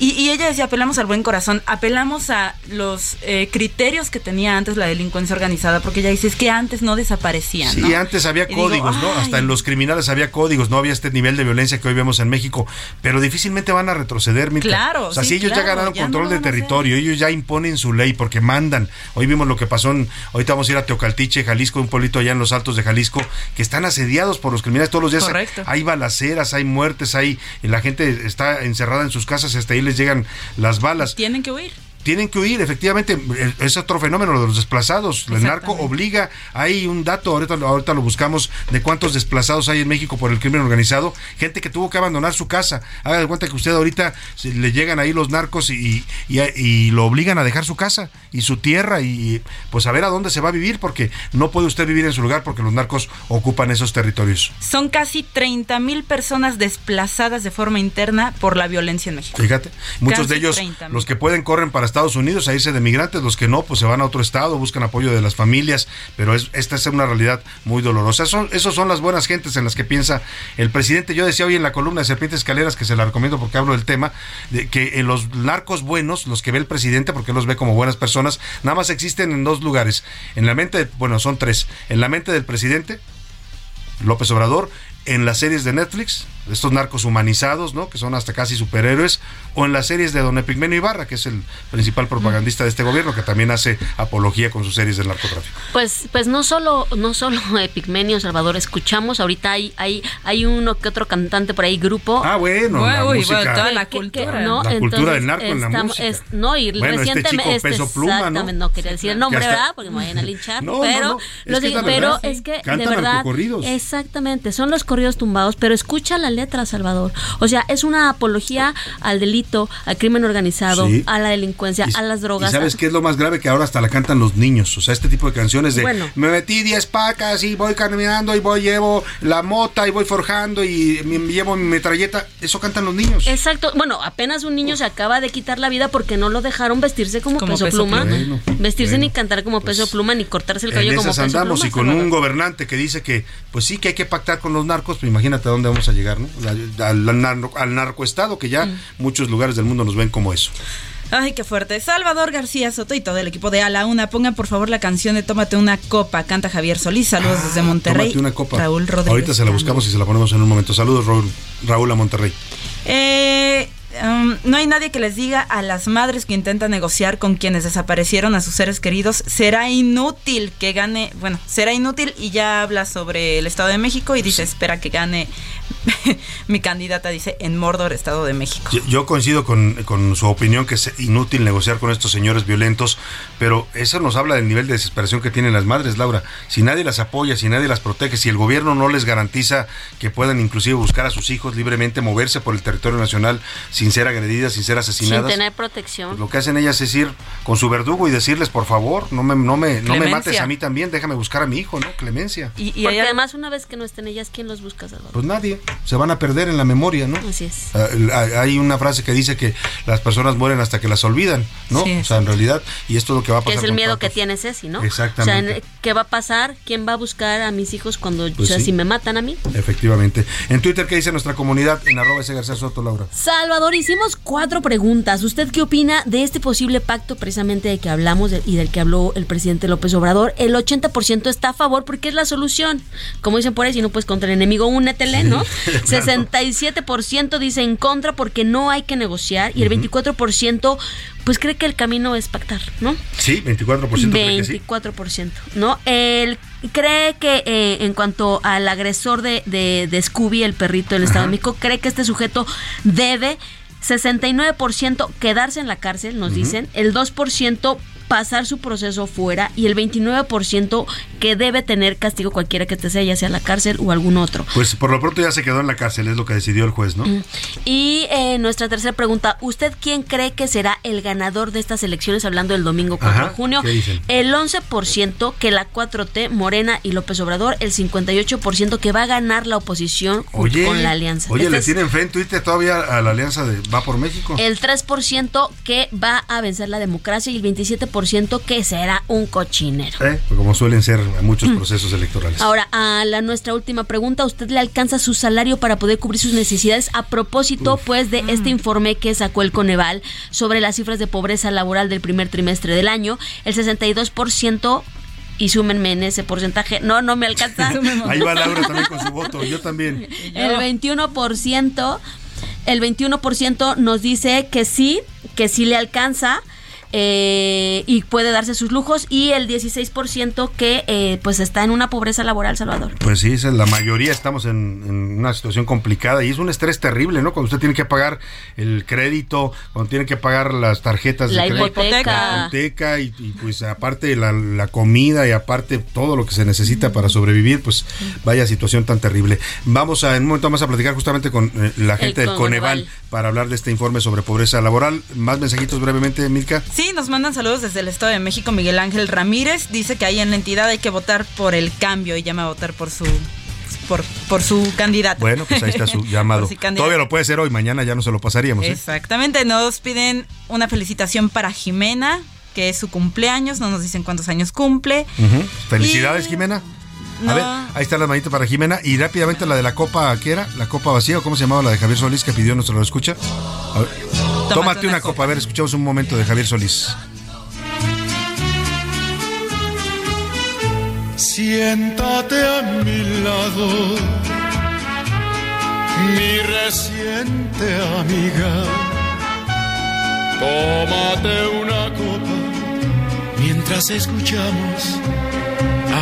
Y, y ella decía, apelamos al buen corazón, apelamos a los eh, criterios que tenía antes la delincuencia organizada, porque ella dice, es que antes no desaparecían. Sí, ¿no? antes había Y digo, códigos, ¿no? Hasta en los criminales había códigos, no había este nivel de violencia que hoy vemos en México, pero difícilmente van a retroceder, Mirta. Claro, O sea, sí, si ellos ya ganaron ya no control lo de territorio, ellos ya imponen su ley porque mandan. Hoy vimos lo que pasó en, ahorita vamos a ir a Teocaltiche, Jalisco, un pueblito allá en los altos de Jalisco, que están asediados por los criminales todos los días. Correcto. Hay balaceras, hay muertes, hay la gente está encerrada en sus casas hasta ahí les llegan las balas. Tienen que huir. Tienen que huir, efectivamente, es otro fenómeno lo de los desplazados. El narco obliga, hay un dato, ahorita, lo- ahorita lo buscamos, de cuántos desplazados hay en México por el crimen organizado. Gente que tuvo que abandonar su casa. Haga de cuenta que usted ahorita le llegan ahí los narcos y, y, y lo obligan a dejar su casa y su tierra y pues a ver a dónde se va a vivir porque no puede usted vivir en su lugar porque los narcos ocupan esos territorios. Son casi 30 mil personas desplazadas de forma interna por la violencia en México. Fíjate, muchos Casi de ellos, 30,000. los que pueden corren para Estados Unidos a irse de migrantes, los que no, pues se van a otro estado, buscan apoyo de las familias, pero es, esta es una realidad muy dolorosa. Son, esos son las buenas gentes en las que piensa el presidente. Yo decía hoy en la columna de Serpientes Escaleras, que se la recomiendo porque hablo del tema, de que en los narcos buenos, los que ve el presidente, porque los ve como buenas personas, nada más existen en dos lugares. En la mente, bueno, son tres. En la mente del presidente, López Obrador, en las series de Netflix, estos narcos humanizados, ¿no? Que son hasta casi superhéroes, o en las series de Don Epigmenio Ibarra, que es el principal propagandista de este gobierno, que también hace apología con sus series del narcotráfico. Pues, pues no solo, no solo Epigmenio, Salvador, escuchamos, ahorita hay, hay, hay uno que otro cantante por ahí, grupo. Ah, bueno, la Uy, música. bueno, toda la Que- que- cultura. no, La cultura entonces, del narco en la estamos- música. es- no, y Bueno, este recientemente. chico Peso Pluma, ¿no? Exactamente, no quería decir el nombre, hasta- ¿verdad? Porque me vayan a linchar. No, no, pero no, es los que es pero verdad. es que, Cantan de verdad. Exactamente, son los corridos tumbados, pero escucha la letra, Salvador. O sea, es una apología al delito, al crimen organizado, Sí. a la delincuencia, a las drogas. ¿Y sabes a- qué es lo más grave? Que ahora hasta la cantan los niños. O sea, este tipo de canciones de Bueno. me metí 10 pacas y voy caminando y voy, llevo la mota y voy forjando y me, me llevo mi metralleta. Eso cantan los niños. Exacto. Bueno, apenas un niño se acaba de quitar la vida porque no lo dejaron vestirse como, Como peso, Peso pluma. Pluma. Bueno, vestirse bueno. ni cantar como peso pluma, ni cortarse el cabello en como peso andamos pluma. y con un gobernante que dice que pues sí que hay que pactar con los narcos, pues imagínate a dónde vamos a llegar, ¿no? Al, al narco- al narcoestado que ya Mm. muchos lugares del mundo nos ven como eso. Ay, qué fuerte. Salvador García Soto y todo el equipo de A la Una, pongan por favor la canción de Tómate una copa. Canta Javier Solís. Saludos desde Monterrey. Ah, Tómate una copa. Raúl Rodríguez. Ahorita se la buscamos y se la ponemos en un momento. Saludos, Raúl, Raúl a Monterrey. Eh, Um, no hay nadie que les diga a las madres que intentan negociar con quienes desaparecieron a sus seres queridos, será inútil que gane, bueno, será inútil y ya habla sobre el Estado de México y dice, espera que gane mi candidata, dice, en Mordor, Estado de México. Yo, yo coincido con, con su opinión que es inútil negociar con estos señores violentos, pero eso nos habla del nivel de desesperación que tienen las madres, Laura. Si nadie las apoya, si nadie las protege, si el gobierno no les garantiza que puedan inclusive buscar a sus hijos libremente, moverse por el territorio nacional sin ser agredidas, sin ser Sin asesinadas. tener protección. Lo que hacen ellas es ir con su verdugo y decirles, por favor, no me, no me, no me Clemencia. mates a mí también, déjame buscar a mi hijo, ¿no? Clemencia. Porque además una vez que no estén ellas, ¿quién los busca, Salvador? Pues nadie, se van a perder en la memoria, ¿no? Así es. Ah, Hay una frase que dice que las personas mueren hasta que las olvidan, ¿no? Sí, o sea, en realidad, y esto es lo que va a Que pasar. es el miedo que tiene Ceci, ¿no? Exactamente. O sea, ¿qué va a pasar? ¿Quién va a buscar a mis hijos cuando, Pues o sea, sí. si me matan a mí? Efectivamente. En Twitter, ¿qué dice nuestra comunidad? En arroba ese García Soto, Laura. Salvador, hicimos cuatro preguntas. ¿Usted qué opina de este posible pacto precisamente de que hablamos de- y del que habló el presidente López Obrador? El 80% está a favor porque es la solución. Como dicen por ahí, si no puedes contra el enemigo, únetele, ¿no? 67% dice en contra porque no hay que negociar y el 24% pues cree que el camino es pactar, ¿no? Sí, 24% cree que sí. 24%, ¿no? Él cree que eh, en cuanto al agresor de, de, de Scooby, el perrito del Estado de México, cree que este sujeto debe 69% quedarse en la cárcel, nos dicen, el 2% pasar su proceso fuera y el 29% que debe tener castigo cualquiera que te sea, ya sea la cárcel o algún otro. Pues por lo pronto ya se quedó en la cárcel, es lo que decidió el juez, ¿no? Y eh, nuestra tercera pregunta, ¿usted quién cree que será el ganador de estas elecciones hablando del domingo 4 Ajá, de junio? El 11% que la 4T, Morena y López Obrador, el 58% que va a ganar la oposición Oye, con la alianza. oye, Este le tienen fe en Twitter todavía a la alianza de Va por México. el 3% que va a vencer la democracia y el 27% que será un cochinero. ¿Eh? Como suelen ser muchos procesos electorales. Ahora, a la nuestra última pregunta, ¿usted le alcanza su salario para poder cubrir sus necesidades? A propósito, pues, de este informe que sacó el Coneval sobre las cifras de pobreza laboral del primer trimestre del año, el 62% y súmenme en ese porcentaje. No, no me alcanza. Ahí va Laura también con su voto, yo también. El 21%, el 21% nos dice que sí, que sí le alcanza. Eh, y puede darse sus lujos y el 16% que eh, pues está en una pobreza laboral Salvador Pues sí, la mayoría estamos en, en una situación complicada y es un estrés terrible, ¿no? Cuando usted tiene que pagar el crédito, cuando tiene que pagar las tarjetas La de crédito, hipoteca. la hipoteca y, y, pues aparte la, la comida y aparte todo lo que se necesita para sobrevivir, pues vaya situación tan terrible. Vamos a en un momento más a platicar justamente con eh, la gente del Coneval. Coneval para hablar de este informe sobre pobreza laboral. Más mensajitos brevemente, Milka. Sí, nos mandan saludos desde el Estado de México. Miguel Ángel Ramírez dice que ahí en la entidad hay que votar por el cambio y llama a votar por su por, por su candidato. Bueno, pues ahí está su llamado. Su. Todavía lo puede ser hoy, mañana ya no se lo pasaríamos. ¿eh? Exactamente, nos piden una felicitación para Jimena, que es su cumpleaños, no nos dicen cuántos años cumple. Felicidades, Jimena. A ver, ahí está la manita para Jimena. Y rápidamente la de la copa, ¿qué era? ¿La copa vacía o cómo se llamaba la de Javier Solís que pidió nuestro lo escucha? A ver, tómate, una, copa. A ver, escuchamos un momento de Javier Solís. Siéntate a mi lado, mi reciente amiga. Tómate una copa mientras escuchamos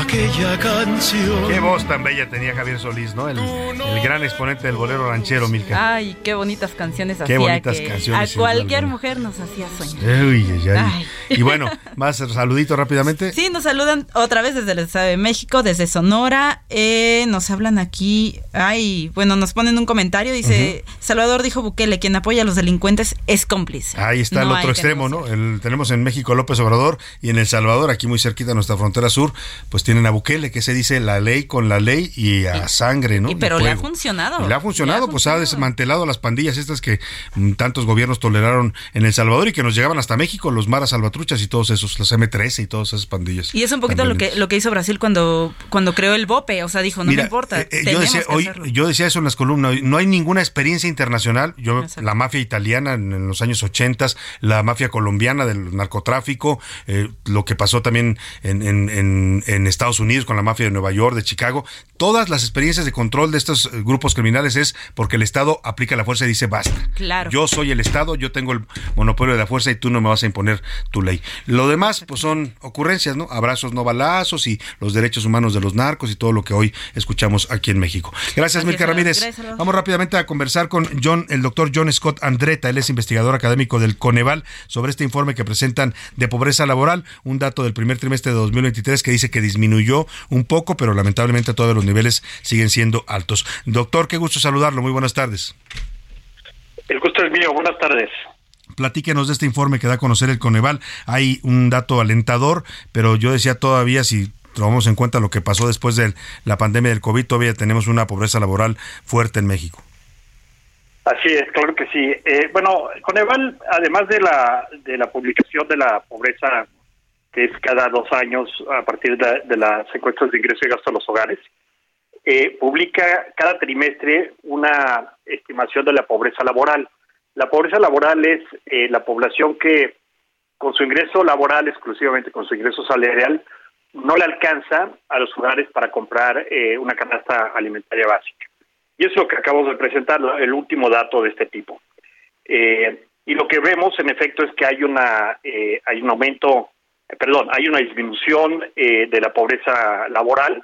aquella canción. Qué voz tan bella tenía Javier Solís, ¿no? El, el gran exponente del bolero ranchero, Milka. Ay, qué bonitas canciones Qué hacía bonitas que canciones, a cualquier mujer nos hacía soñar. Uy, ay, ay. Ay. Y bueno, más saludito rápidamente. Sí, nos saludan otra vez desde el Estado de México, desde Sonora. Eh, nos hablan aquí. Ay, bueno, nos ponen un comentario. Dice: Salvador dijo Bukele: quien apoya a los delincuentes es cómplice. Ahí está el otro extremo, ¿no? El- tenemos en México a López Obrador y en El Salvador, aquí muy cerquita de nuestra frontera sur, pues tienen a Bukele, que se dice la ley con la ley y a sangre, ¿no? Y Y pero le ha funcionado. Y le ha funcionado, pues ha desmantelado las pandillas estas que mm, tantos gobiernos toleraron en El Salvador y que nos llegaban hasta México, los maras salvatruchas y todos esos, los M13 y todas esas pandillas. Y es un poquito lo que, lo que hizo Brasil cuando, cuando creó el BOPE. O sea, dijo: No Mira, me importa. eh, eh, yo, decía, que hoy, hacerlo. yo decía eso en las columnas, no hay ninguna experiencia internacional. Yo, la mafia italiana en, en los años 80, la mafia colombiana del narcotráfico, eh, lo que pasó también en, en- en- en Estados Estados Unidos, con la mafia de Nueva York, de Chicago. Todas las experiencias de control de estos eh, grupos criminales es porque el Estado aplica la fuerza y dice basta. Claro. Yo soy el Estado, yo tengo el monopolio de la fuerza y tú no me vas a imponer tu ley. Lo demás, pues son ocurrencias, ¿no? Abrazos, no balazos y los derechos humanos de los narcos y todo lo que hoy escuchamos aquí en México. Gracias, Milka Ramírez. Gracias, Vamos rápidamente a conversar con John, el doctor John Scott Andreta. Él es investigador académico del Coneval sobre este informe que presentan de pobreza laboral, un dato del primer trimestre de 2023 que dice que disminuyó un poco, pero lamentablemente todos los niveles siguen siendo altos. Doctor, qué gusto saludarlo. Muy buenas tardes. El gusto es mío. Buenas tardes. Platíquenos de este informe que da a conocer el Coneval. Hay un dato alentador, pero yo decía todavía si tomamos en cuenta lo que pasó después de la pandemia del COVID, todavía tenemos una pobreza laboral fuerte en México. Así es, claro que sí. Eh, bueno, Coneval, además de la, de la publicación de la pobreza, que es cada dos años a partir de, las encuestas de ingreso y gasto a los hogares, eh, publica cada trimestre una estimación de la pobreza laboral. La pobreza laboral es eh, la población que con su ingreso laboral, exclusivamente con su ingreso salarial, no le alcanza a los hogares para comprar eh, una canasta alimentaria básica. Y es lo que acabamos de presentar, el último dato de este tipo. Eh, y lo que vemos, en efecto, es que hay una hay un aumento, perdón, hay una disminución eh, de la pobreza laboral.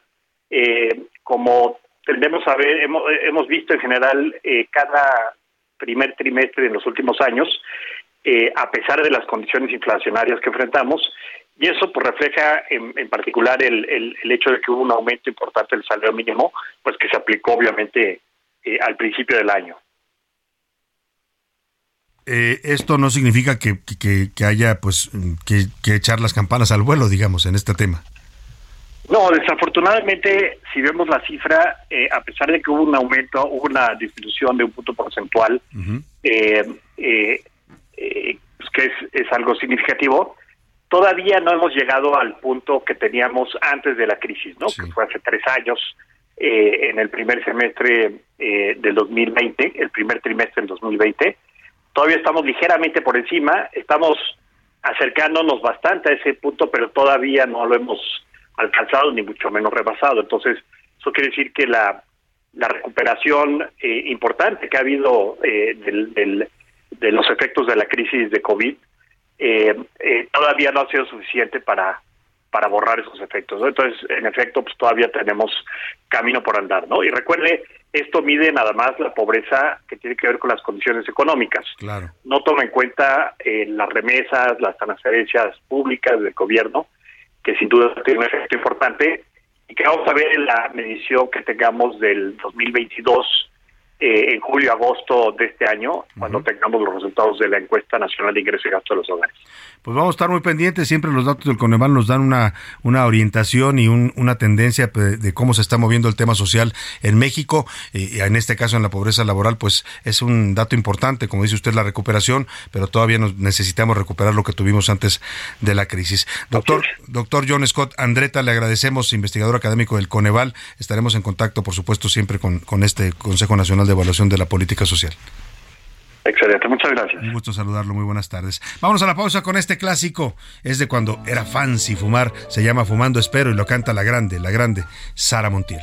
Eh, como tendemos a ver, hemos, hemos visto en general eh, cada primer trimestre en los últimos años, eh, a pesar de las condiciones inflacionarias que enfrentamos, y eso pues refleja en, en particular el, el, el, hecho de que hubo un aumento importante del salario mínimo, pues que se aplicó obviamente eh, al principio del año. Eh, esto no significa que, que, que haya pues que, que, echar las campanas al vuelo, digamos, en este tema. No, desafortunadamente, si vemos la cifra, eh, a pesar de que hubo un aumento, hubo una disminución de un punto porcentual, uh -huh. eh, pues que es, es algo significativo, todavía no hemos llegado al punto que teníamos antes de la crisis, ¿no? Sí. Que fue hace tres años, eh, en el primer semestre eh, del 2020, el primer trimestre del 2020. Todavía estamos ligeramente por encima, estamos acercándonos bastante a ese punto, pero todavía no lo hemos alcanzado ni mucho menos rebasado. Entonces, eso quiere decir que la, la recuperación eh, importante que ha habido eh, del, de los efectos de la crisis de COVID eh, eh, todavía no ha sido suficiente para para borrar esos efectos. Entonces, en efecto, pues todavía tenemos camino por andar, ¿no? Y recuerde, esto mide nada más la pobreza que tiene que ver con las condiciones económicas. Claro. No toma en cuenta eh, las remesas, las transferencias públicas del gobierno, que sin duda tiene un efecto importante, y que vamos a ver en la medición que tengamos del 2022 eh, en julio agosto de este año, uh -huh. cuando tengamos los resultados de la encuesta nacional de ingreso y gasto de los hogares. Pues vamos a estar muy pendientes, siempre los datos del Coneval nos dan una, una orientación y un, una tendencia de cómo se está moviendo el tema social en México, y en este caso en la pobreza laboral, pues es un dato importante, como dice usted, la recuperación, pero todavía nos necesitamos recuperar lo que tuvimos antes de la crisis. Doctor, doctor John Scott Andreta, le agradecemos, investigador académico del Coneval, estaremos en contacto, por supuesto, siempre con, con este Consejo Nacional de Evaluación de la Política Social. Excelente, muchas gracias. Un gusto saludarlo, muy buenas tardes. Vámonos a la pausa con este clásico. Es de cuando era fancy fumar, se llama Fumando Espero y lo canta la grande, la grande, Sara Montiel.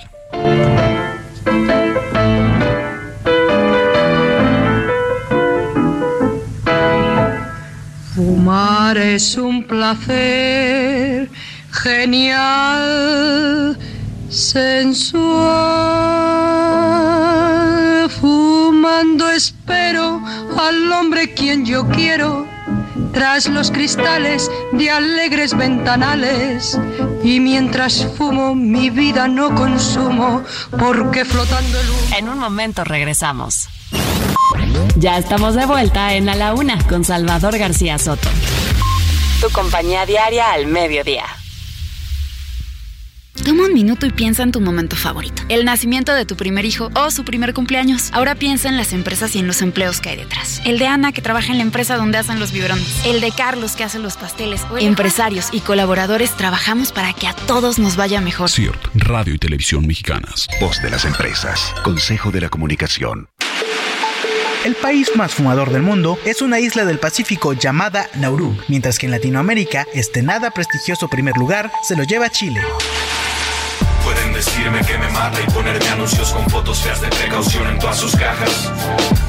Fumar es un placer genial, sensual. Espero al hombre quien yo quiero, tras los cristales de alegres ventanales. Y mientras fumo, mi vida no consumo, porque flotando el. En un momento regresamos. Ya estamos de vuelta en la Una con Salvador García Soto. Tu compañía diaria al mediodía. Toma un minuto y piensa en tu momento favorito. El nacimiento de tu primer hijo o su primer cumpleaños. Ahora piensa en las empresas y en los empleos que hay detrás. El de Ana que trabaja en la empresa donde hacen los biberones. El de Carlos que hace los pasteles. Empresarios y colaboradores trabajamos para que a todos nos vaya mejor. CIRT, Radio y Televisión Mexicanas. Voz de las empresas. Consejo de la Comunicación. El país más fumador del mundo es una isla del Pacífico llamada Nauru, mientras que en Latinoamérica este nada prestigioso primer lugar se lo lleva Chile. Decirme que me mata y ponerme anuncios con fotos feas de precaución en todas sus cajas.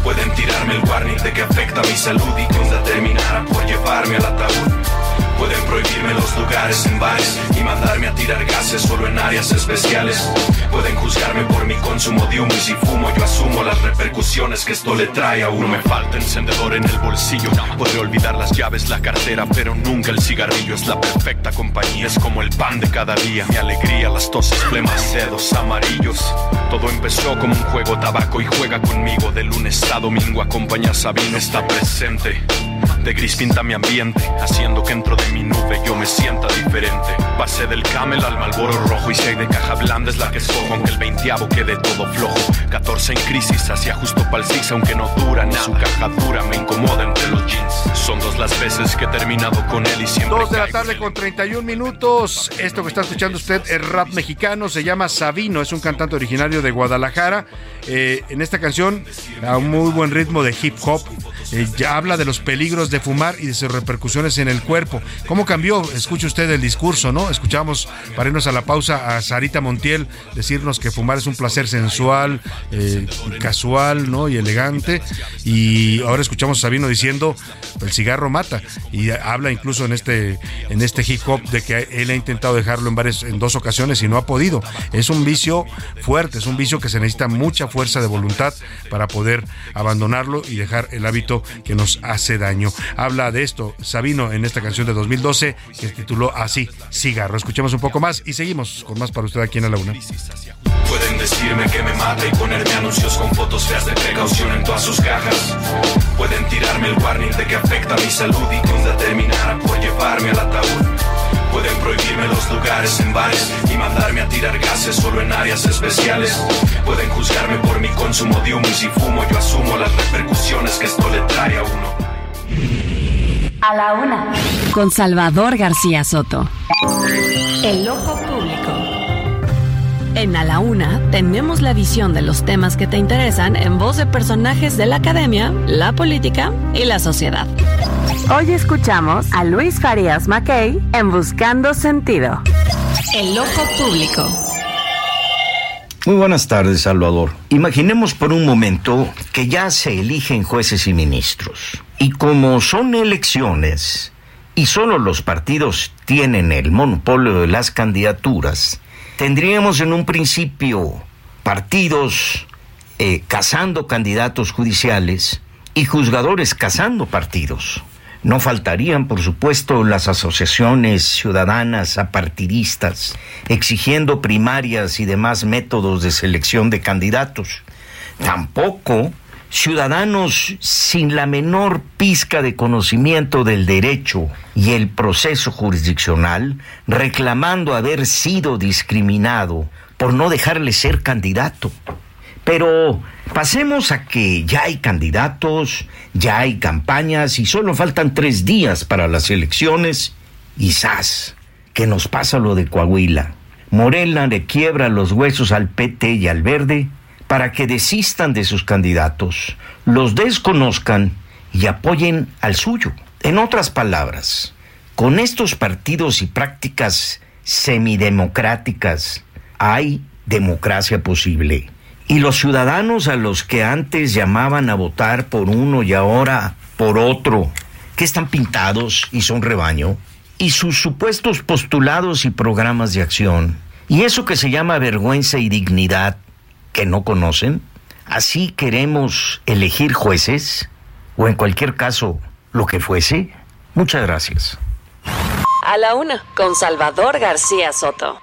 Pueden tirarme el warning de que afecta mi salud y que un día terminará por llevarme al ataúd. Pueden prohibirme los lugares en bares y mandarme a tirar gases solo en áreas especiales. Pueden juzgarme por mi consumo de humo y si fumo yo asumo las repercusiones que esto le trae a uno. Me falta encendedor en el bolsillo. Podré olvidar las llaves, la cartera, pero nunca el cigarrillo. Es la perfecta compañía, es como el pan de cada día. Mi alegría, las toses, flemas, dedos amarillos. Todo empezó como un juego tabaco y juega conmigo. De lunes a domingo acompaña a está presente. De gris pinta mi ambiente, haciendo que dentro de mi nube yo me sienta diferente. Pasé del camel al malboro rojo y si hay de caja blanda es la que escojo, aunque el veinteavo quede todo flojo. 14 en crisis, hacia justo pa'l six, aunque no dura nada. Su caja dura me incomoda entre los jeans. Son dos las veces que he terminado con él y siempre. Dos de la tarde con 31 minutos. Esto que está escuchando usted es rap mexicano. Se llama Sabino. Es un cantante originario de Guadalajara. Eh, en esta canción, a un muy buen ritmo de hip hop, eh, ya habla de los peligros de fumar y de sus repercusiones en el cuerpo. ¿Cómo cambió? Escuche usted el discurso, ¿no? Escuchamos, para irnos a la pausa, a Sarita Montiel decirnos que fumar es un placer sensual, eh, casual, ¿no? Y elegante. Y ahora escuchamos a Sabino diciendo, el cigarro mata. Y habla incluso en este, en este hip hop de que él ha intentado dejarlo en, varias, en dos ocasiones y no ha podido. Es un vicio fuerte, es un vicio que se necesita mucha fuerza de voluntad para poder abandonarlo y dejar el hábito que nos hace daño. Habla de esto Sabino en esta canción de 2012 que tituló así, Cigarro. Escuchemos un poco más y seguimos con más para usted aquí en la Una. Pueden decirme que me mata y ponerme anuncios con fotos feas de precaución en todas sus cajas. Pueden tirarme el warning de que afecta mi salud y que un día terminará por llevarme al ataúd. Pueden prohibirme los lugares en bares y mandarme a tirar gases solo en áreas especiales. Pueden juzgarme por mi consumo de humo y si fumo yo asumo las repercusiones que esto le trae a uno. A la una. Con Salvador García Soto. El ojo público. En A la Una tenemos la visión de los temas que te interesan en voz de personajes de la academia, la política y la sociedad. Hoy escuchamos a Luis Farías Mackey en Buscando Sentido. El ojo público. Muy buenas tardes, Salvador. Imaginemos por un momento que ya se eligen jueces y ministros. Y como son elecciones y solo los partidos tienen el monopolio de las candidaturas, tendríamos en un principio partidos eh, cazando candidatos judiciales y juzgadores cazando partidos. No faltarían, por supuesto, las asociaciones ciudadanas apartidistas, exigiendo primarias y demás métodos de selección de candidatos. Tampoco ciudadanos sin la menor pizca de conocimiento del derecho y el proceso jurisdiccional, reclamando haber sido discriminado por no dejarle ser candidato. Pero pasemos a que ya hay candidatos, ya hay campañas y solo faltan tres días para las elecciones. Y ¡zas! que nos pasa lo de Coahuila. Morena le quiebra los huesos al PT y al Verde para que desistan de sus candidatos, los desconozcan y apoyen al suyo. En otras palabras, con estos partidos y prácticas semidemocráticas hay democracia posible. Y los ciudadanos a los que antes llamaban a votar por uno y ahora por otro, que están pintados y son rebaño, y sus supuestos postulados y programas de acción, y eso que se llama vergüenza y dignidad, que no conocen, así queremos elegir jueces, o en cualquier caso, lo que fuese. Muchas gracias. A la una. Con Salvador García Soto.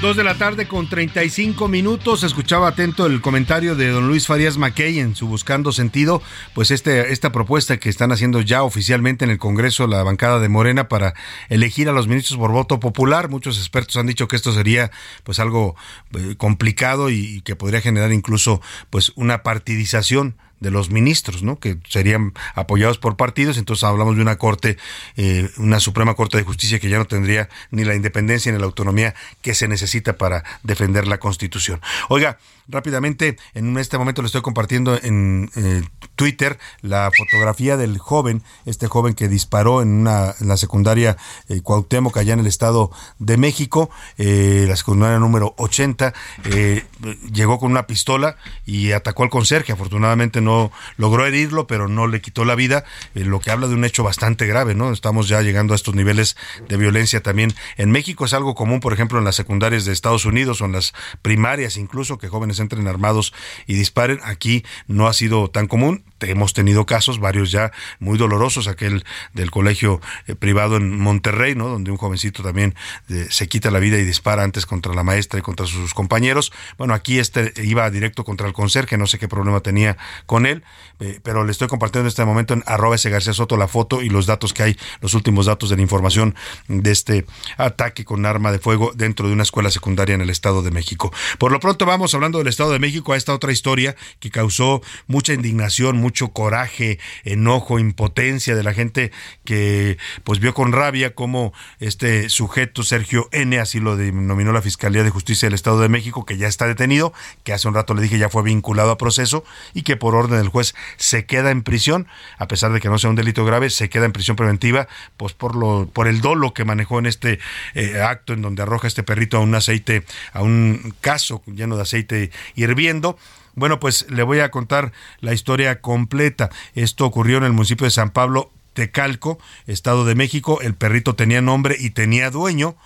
Dos de la tarde con 35 minutos. Escuchaba atento el comentario de don Luis Farías Mackey en su Buscando Sentido. Pues este, esta propuesta que están haciendo ya oficialmente en el Congreso la bancada de Morena para elegir a los ministros por voto popular. Muchos expertos han dicho que esto sería pues algo eh, complicado y, y que podría generar incluso pues una partidización de los ministros, ¿no? Que serían apoyados por partidos. Entonces hablamos de una corte, eh, una Suprema Corte de Justicia que ya no tendría ni la independencia ni la autonomía que se necesita para defender la Constitución. Oiga, rápidamente, en este momento le estoy compartiendo en eh, Twitter la fotografía del joven, este joven que disparó en, una, la secundaria eh, Cuauhtémoc, allá en el Estado de México, eh, la secundaria número 80, eh, llegó con una pistola y atacó al conserje. Afortunadamente no logró herirlo, pero no le quitó la vida, eh, lo que habla de un hecho bastante grave, ¿no? Estamos ya llegando a estos niveles de violencia también. En México es algo común, por ejemplo, en las secundarias de Estados Unidos o en las primarias incluso, que jóvenes entren armados y disparen. Aquí no ha sido tan común hemos tenido casos, varios ya muy dolorosos, aquel del colegio eh, privado en Monterrey, ¿no? Donde un jovencito también eh, se quita la vida y dispara antes contra la maestra y contra sus compañeros. Bueno, aquí este iba directo contra el conserje, no sé qué problema tenía con él, eh, pero le estoy compartiendo en este momento en arroba ese García Soto la foto y los datos que hay, los últimos datos de la información de este ataque con arma de fuego dentro de una escuela secundaria en el Estado de México. Por lo pronto vamos hablando del Estado de México a esta otra historia que causó mucha indignación, mucho coraje, enojo, impotencia de la gente que pues vio con rabia cómo este sujeto Sergio N, así lo denominó la Fiscalía de Justicia del Estado de México, que ya está detenido, que hace un rato le dije ya fue vinculado a proceso y que por orden del juez se queda en prisión, a pesar de que no sea un delito grave, se queda en prisión preventiva, pues por lo por el dolo que manejó en este eh, acto en donde arroja este perrito a un aceite, a un caso lleno de aceite hirviendo. Bueno, pues le voy a contar la historia completa. Esto ocurrió en el municipio de San Pablo, Tecalco, Estado de México. El perrito tenía nombre y tenía dueño.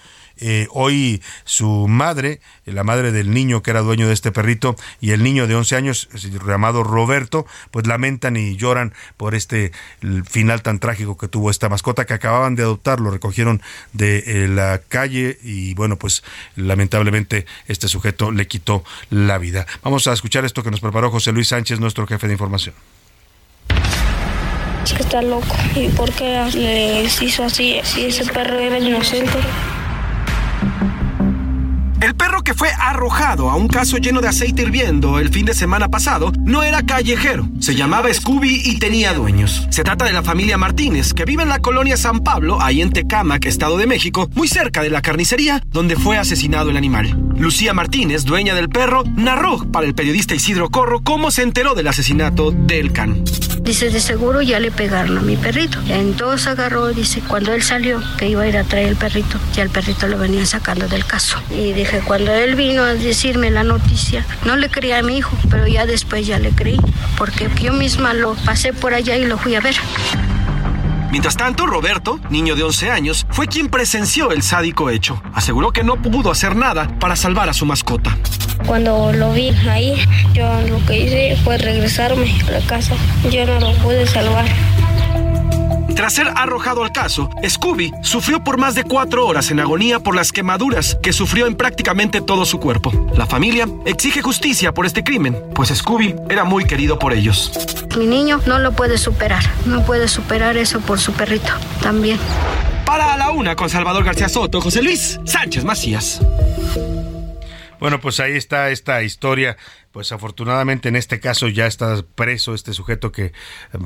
Eh, hoy su madre, la madre del niño que era dueño de este perrito y el niño de 11 años llamado Roberto, pues lamentan y lloran por este final tan trágico que tuvo esta mascota que acababan de adoptar, lo recogieron de eh, la calle y bueno, pues lamentablemente este sujeto le quitó la vida. Vamos a escuchar esto que nos preparó José Luis Sánchez, nuestro jefe de información. Es que está loco. ¿Y por qué les hizo así si ese perro era inocente? El perro que fue arrojado a un caso lleno de aceite hirviendo el fin de semana pasado no era callejero. Se llamaba Scooby y tenía dueños. Se trata de la familia Martínez, que vive en la colonia San Pablo, ahí en Tecámac, Estado de México, muy cerca de la carnicería donde fue asesinado el animal. Lucía Martínez, dueña del perro, narró para el periodista Isidro Corro cómo se enteró del asesinato del can. Dice, de seguro ya le pegaron a mi perrito. Entonces agarró, dice, cuando él salió, que iba a ir a traer el perrito, ya el perrito lo venían sacando del caso. Y dije, cuando él vino a decirme la noticia, no le creía a mi hijo, pero ya después ya le creí, porque yo misma lo pasé por allá y lo fui a ver. Mientras tanto, Roberto, niño de 11 años, fue quien presenció el sádico hecho. Aseguró que no pudo hacer nada para salvar a su mascota. Cuando lo vi ahí, yo lo que hice fue regresarme a la casa. Yo no lo pude salvar. Tras ser arrojado al caso, Scooby sufrió por más de cuatro horas en agonía por las quemaduras que sufrió en prácticamente todo su cuerpo. La familia exige justicia por este crimen, pues Scooby era muy querido por ellos. Mi niño no lo puede superar. No puede superar eso por su perrito también. Para a la una con Salvador García Soto, José Luis Sánchez Macías. Bueno, pues ahí está esta historia. Pues afortunadamente en este caso ya está preso este sujeto que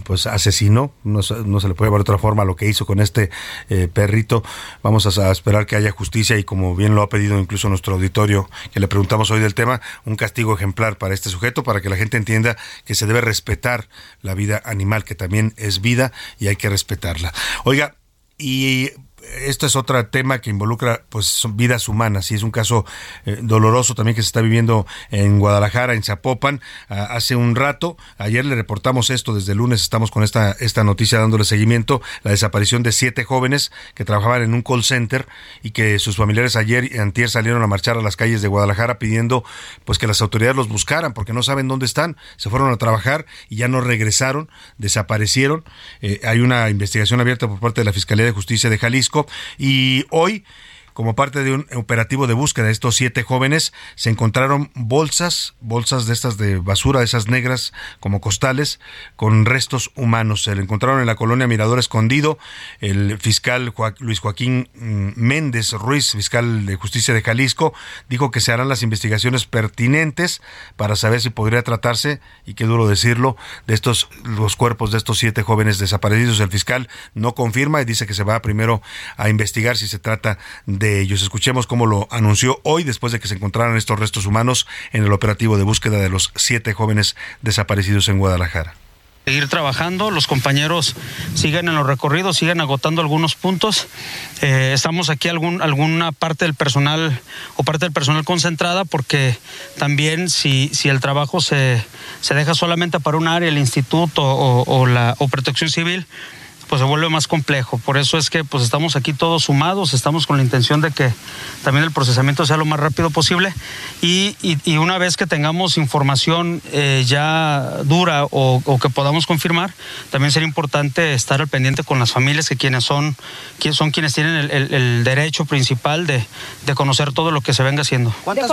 pues asesinó. No, se- no se le puede ver otra forma lo que hizo con este eh, perrito. Vamos a esperar que haya justicia y como bien lo ha pedido incluso nuestro auditorio que le preguntamos hoy del tema, un castigo ejemplar para este sujeto para que la gente entienda que se debe respetar la vida animal, que también es vida y hay que respetarla. Oiga, y esto es otro tema que involucra pues vidas humanas y es un caso eh, doloroso también que se está viviendo en Guadalajara, en Zapopan, hace un rato. Ayer le reportamos esto, desde el lunes estamos con esta, esta noticia dándole seguimiento, la desaparición de siete jóvenes que trabajaban en un call center y que sus familiares ayer y antier salieron a marchar a las calles de Guadalajara pidiendo pues que las autoridades los buscaran porque no saben dónde están, se fueron a trabajar y ya no regresaron, desaparecieron. Eh, hay una investigación abierta por parte de la Fiscalía de Justicia de Jalisco y hoy como parte de un operativo de búsqueda de estos siete jóvenes, se encontraron bolsas, bolsas de estas de basura, de esas negras como costales, con restos humanos. Se le encontraron en la colonia Mirador Escondido. El fiscal Luis Joaquín mm, Méndez Ruiz, fiscal de justicia de Jalisco, dijo que se harán las investigaciones pertinentes para saber si podría tratarse, y qué duro decirlo, de estos, los cuerpos de estos siete jóvenes desaparecidos. El fiscal no confirma y dice que se va primero a investigar si se trata de de ellos. Escuchemos cómo lo anunció hoy después de que se encontraran estos restos humanos en el operativo de búsqueda de los siete jóvenes desaparecidos en Guadalajara seguir trabajando, los compañeros siguen en los recorridos, siguen agotando algunos puntos. Eh, estamos aquí algún, alguna parte del personal o parte del personal concentrada porque también si, si el trabajo se, se deja solamente para un área, el instituto o, o la, o protección civil, pues se vuelve más complejo. Por eso es que pues estamos aquí todos sumados, estamos con la intención de que también el procesamiento sea lo más rápido posible y, y, una vez que tengamos información eh, ya dura o, o, que podamos confirmar, también sería importante estar al pendiente con las familias que quienes son, que son quienes tienen el, el, el derecho principal de, de, conocer todo lo que se venga haciendo. ¿Cuántas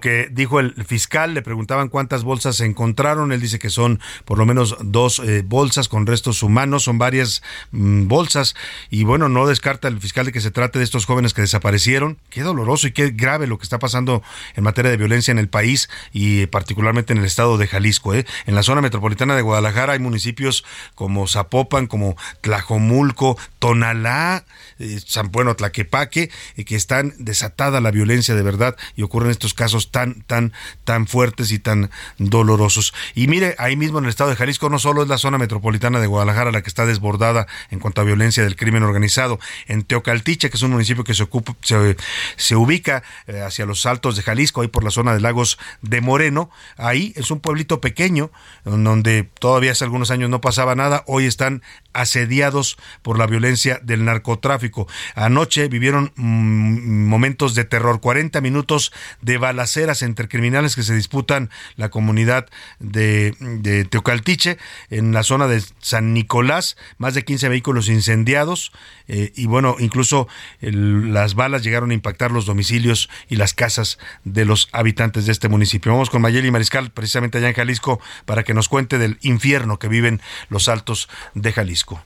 que dijo el fiscal, le preguntaban cuántas bolsas se encontraron, él dice que son por lo menos dos eh, bolsas con restos humanos, son varias mm, bolsas y bueno, no descarta el fiscal de que se trate de estos jóvenes que desaparecieron. Qué doloroso y qué grave lo que está pasando en materia de violencia en el país y particularmente en el estado de Jalisco. ¿eh? En la zona metropolitana de Guadalajara hay municipios como Zapopan, como Tlajomulco, Tonalá, eh, San Bueno, Tlaquepaque, eh, que están desatada la violencia de verdad y ocurren estos casos tan, tan, tan fuertes y tan dolorosos. Y mire, ahí mismo en el estado de Jalisco no solo es la zona metropolitana de Guadalajara la que está desbordada en cuanto a violencia del crimen organizado. En Teocaltiche, que es un municipio que se, ocupa, se, se ubica eh, hacia los altos de Jalisco, ahí por la zona de Lagos de Moreno, ahí es un pueblito pequeño, donde todavía hace algunos años no pasaba nada, hoy están asediados por la violencia del narcotráfico. Anoche vivieron mm, momentos de terror, 40 minutos de balaceras entre criminales que se disputan la comunidad de, Teocaltiche, en la zona de San Nicolás, más de 15 vehículos incendiados eh, y bueno, incluso las balas llegaron a impactar los domicilios y las casas de los habitantes de este municipio. Vamos con Mayeli Mariscal, precisamente allá en Jalisco, para que nos cuente del infierno que viven los altos de Jalisco.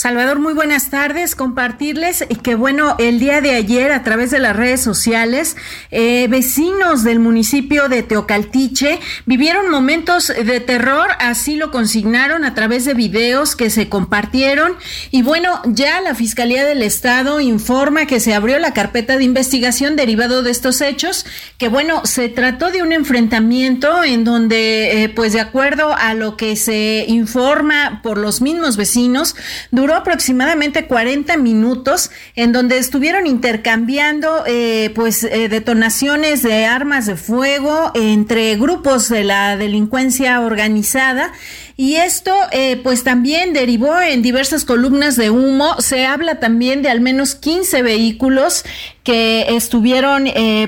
Salvador, muy buenas tardes. Compartirles que, bueno, el día de ayer a través de las redes sociales, eh, vecinos del municipio de Teocaltiche vivieron momentos de terror, así lo consignaron a través de videos que se compartieron. Y bueno, ya la Fiscalía del Estado informa que se abrió la carpeta de investigación derivado de estos hechos, que bueno, se trató de un enfrentamiento en donde, eh, pues de acuerdo a lo que se informa por los mismos vecinos, duró aproximadamente 40 minutos en donde estuvieron intercambiando eh, pues eh, detonaciones de armas de fuego entre grupos de la delincuencia organizada y esto eh, pues también derivó en diversas columnas de humo. Se habla también de al menos 15 vehículos que estuvieron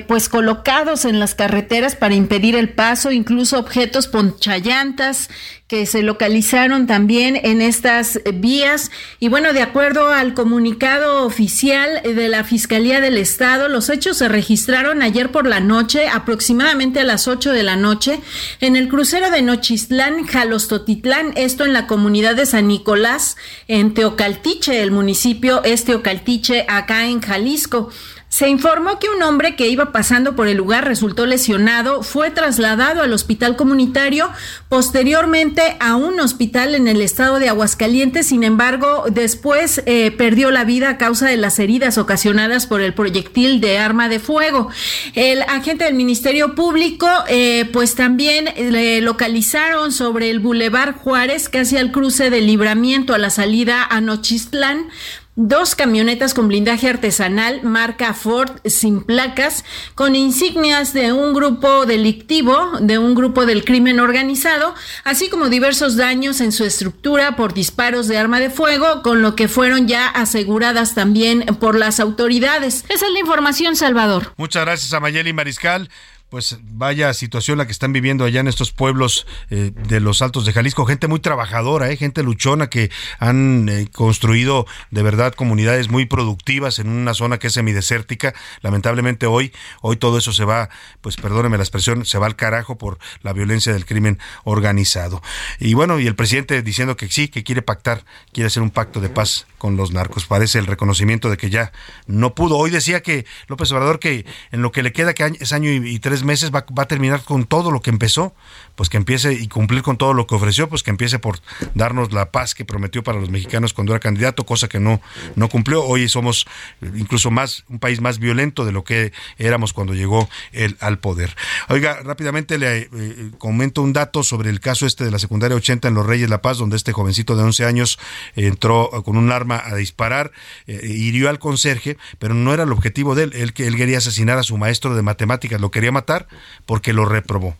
pues colocados en las carreteras para impedir el paso, incluso objetos ponchallantas que se localizaron también en estas vías. Y bueno, de acuerdo al comunicado oficial de la Fiscalía del Estado, los hechos se registraron ayer por la noche, aproximadamente a las 8 de la noche, en el crucero de Nochistlán, Jalostotitlán, esto en la comunidad de San Nicolás, en Teocaltiche, el municipio es Teocaltiche, acá en Jalisco. Se informó que un hombre que iba pasando por el lugar resultó lesionado, fue trasladado al hospital comunitario, posteriormente a un hospital en el estado de Aguascalientes, sin embargo, después eh, perdió la vida a causa de las heridas ocasionadas por el proyectil de arma de fuego. El agente del Ministerio Público, eh, pues también le localizaron sobre el Boulevard Juárez, casi al cruce del libramiento a la salida a Nochistlán, Dos camionetas con blindaje artesanal marca Ford sin placas, con insignias de un grupo delictivo, de un grupo del crimen organizado, así como diversos daños en su estructura por disparos de arma de fuego, con lo que fueron ya aseguradas también por las autoridades. Esa es la información, Salvador. Muchas gracias a Mayeli Mariscal pues vaya situación la que están viviendo allá en estos pueblos eh, de los Altos de Jalisco, gente muy trabajadora, eh, gente luchona que han eh, construido de verdad comunidades muy productivas en una zona que es semidesértica. Lamentablemente hoy, hoy todo eso se va, pues perdóneme la expresión, se va al carajo por la violencia del crimen organizado. Y bueno, y el presidente diciendo que sí, que quiere pactar, quiere hacer un pacto de paz con los narcos. Parece el reconocimiento de que ya no pudo. Hoy decía que López Obrador que en lo que le queda que es año y, y tres meses va a terminar con todo lo que empezó, pues que empiece y cumplir con todo lo que ofreció, pues que empiece por darnos la paz que prometió para los mexicanos cuando era candidato, cosa que no, no cumplió. Hoy somos incluso más, un país más violento de lo que éramos cuando llegó él al poder. Oiga, rápidamente le eh, comento un dato sobre el caso este de la secundaria 80 en Los Reyes La Paz, donde este jovencito de 11 años entró con un arma a disparar, eh, hirió al conserje, pero no era el objetivo de él, él, él quería asesinar a su maestro de matemáticas, lo quería matar porque lo reprobó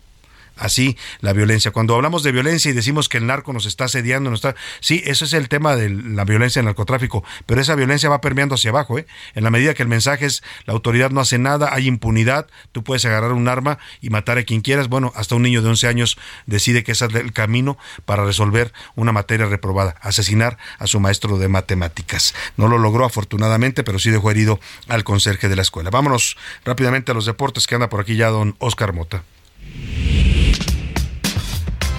así la violencia. Cuando hablamos de violencia y decimos que el narco nos está asediando, nos está... sí, eso es el tema de la violencia en el narcotráfico, pero esa violencia va permeando hacia abajo, ¿eh? En la medida que el mensaje es la autoridad no hace nada, hay impunidad, tú puedes agarrar un arma y matar a quien quieras, bueno, hasta un niño de 11 años decide que ese es el camino para resolver una materia reprobada, asesinar a su maestro de matemáticas. No lo logró afortunadamente, pero sí dejó herido al conserje de la escuela. Vámonos rápidamente a los deportes que anda por aquí ya don Oscar Mota.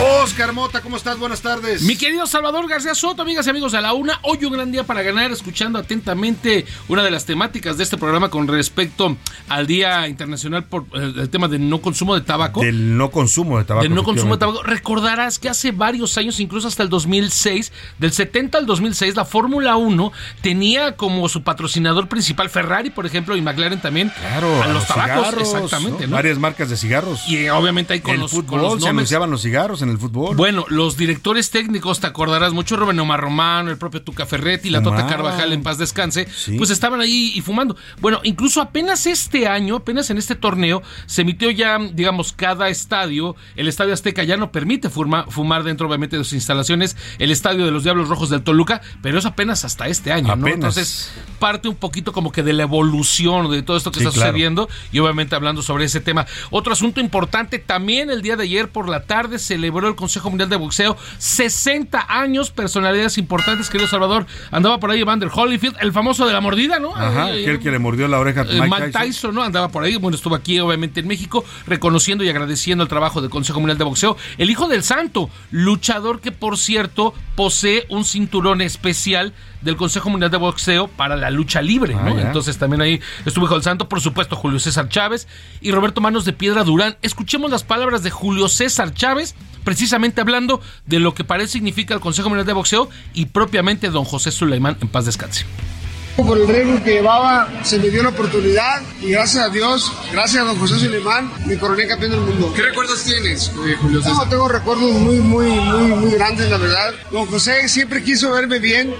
Oscar Mota, ¿cómo estás? Buenas tardes. Mi querido Salvador García Soto, amigas y amigos a la una, hoy un gran día para ganar, escuchando atentamente una de las temáticas de este programa con respecto al Día Internacional por eh, el tema del no consumo de tabaco. Del no consumo de tabaco. Del no consumo de tabaco. Recordarás que hace varios años, incluso hasta el 2006, del 70 al 2006, la Fórmula 1 tenía como su patrocinador principal Ferrari, por ejemplo, y McLaren también. Claro, a, a los, tabacos. cigarros, exactamente. ¿no? Varias marcas de cigarros. Y obviamente ahí con el los, fútbol con los se anunciaban los cigarros en el fútbol. Bueno, los directores técnicos, te acordarás mucho, Rubén Omar Romano, el propio Tuca Ferretti, la Tota. Carvajal en paz descanse, Sí. pues estaban ahí y fumando. Bueno, incluso apenas este año, apenas en este torneo, se emitió ya, digamos, cada estadio, el Estadio Azteca ya no permite fuma- fumar dentro, obviamente, de sus instalaciones, el Estadio de los Diablos Rojos del Toluca, pero es apenas hasta este año, ¿no? Entonces, parte un poquito como que de la evolución de todo esto que Sí, está claro. sucediendo y obviamente hablando sobre ese tema. Otro asunto importante, también el día de ayer por la tarde celebró el Consejo Mundial de Boxeo 60 años, personalidades importantes, querido Salvador. Andaba por ahí Evander Holyfield, el famoso de la mordida, ¿no? Ajá, Eh, aquel que le mordió la oreja a eh, Mike Mike Tyson. Tyson, ¿no? Andaba por ahí, bueno, estuvo aquí obviamente en México, reconociendo y agradeciendo el trabajo del Consejo Mundial de Boxeo. El hijo del santo, luchador que por cierto posee un cinturón especial del Consejo Mundial de Boxeo para la lucha libre, Ah. Entonces también ahí estuvo hijo del santo, por supuesto Julio César Chávez y Roberto Manos de Piedra Durán. Escuchemos las palabras de Julio César Chávez, precisamente hablando de lo que parece significa el Consejo Mundial de Boxeo y propiamente don José Suleimán en paz descanse. Por el riesgo que llevaba, se me dio la oportunidad y gracias a Dios, gracias a don José Suleimán, me coroné campeón del mundo. ¿Qué recuerdos tienes, Julio César? No, tengo recuerdos muy, muy, muy, muy grandes, la verdad. Don José siempre quiso verme bien.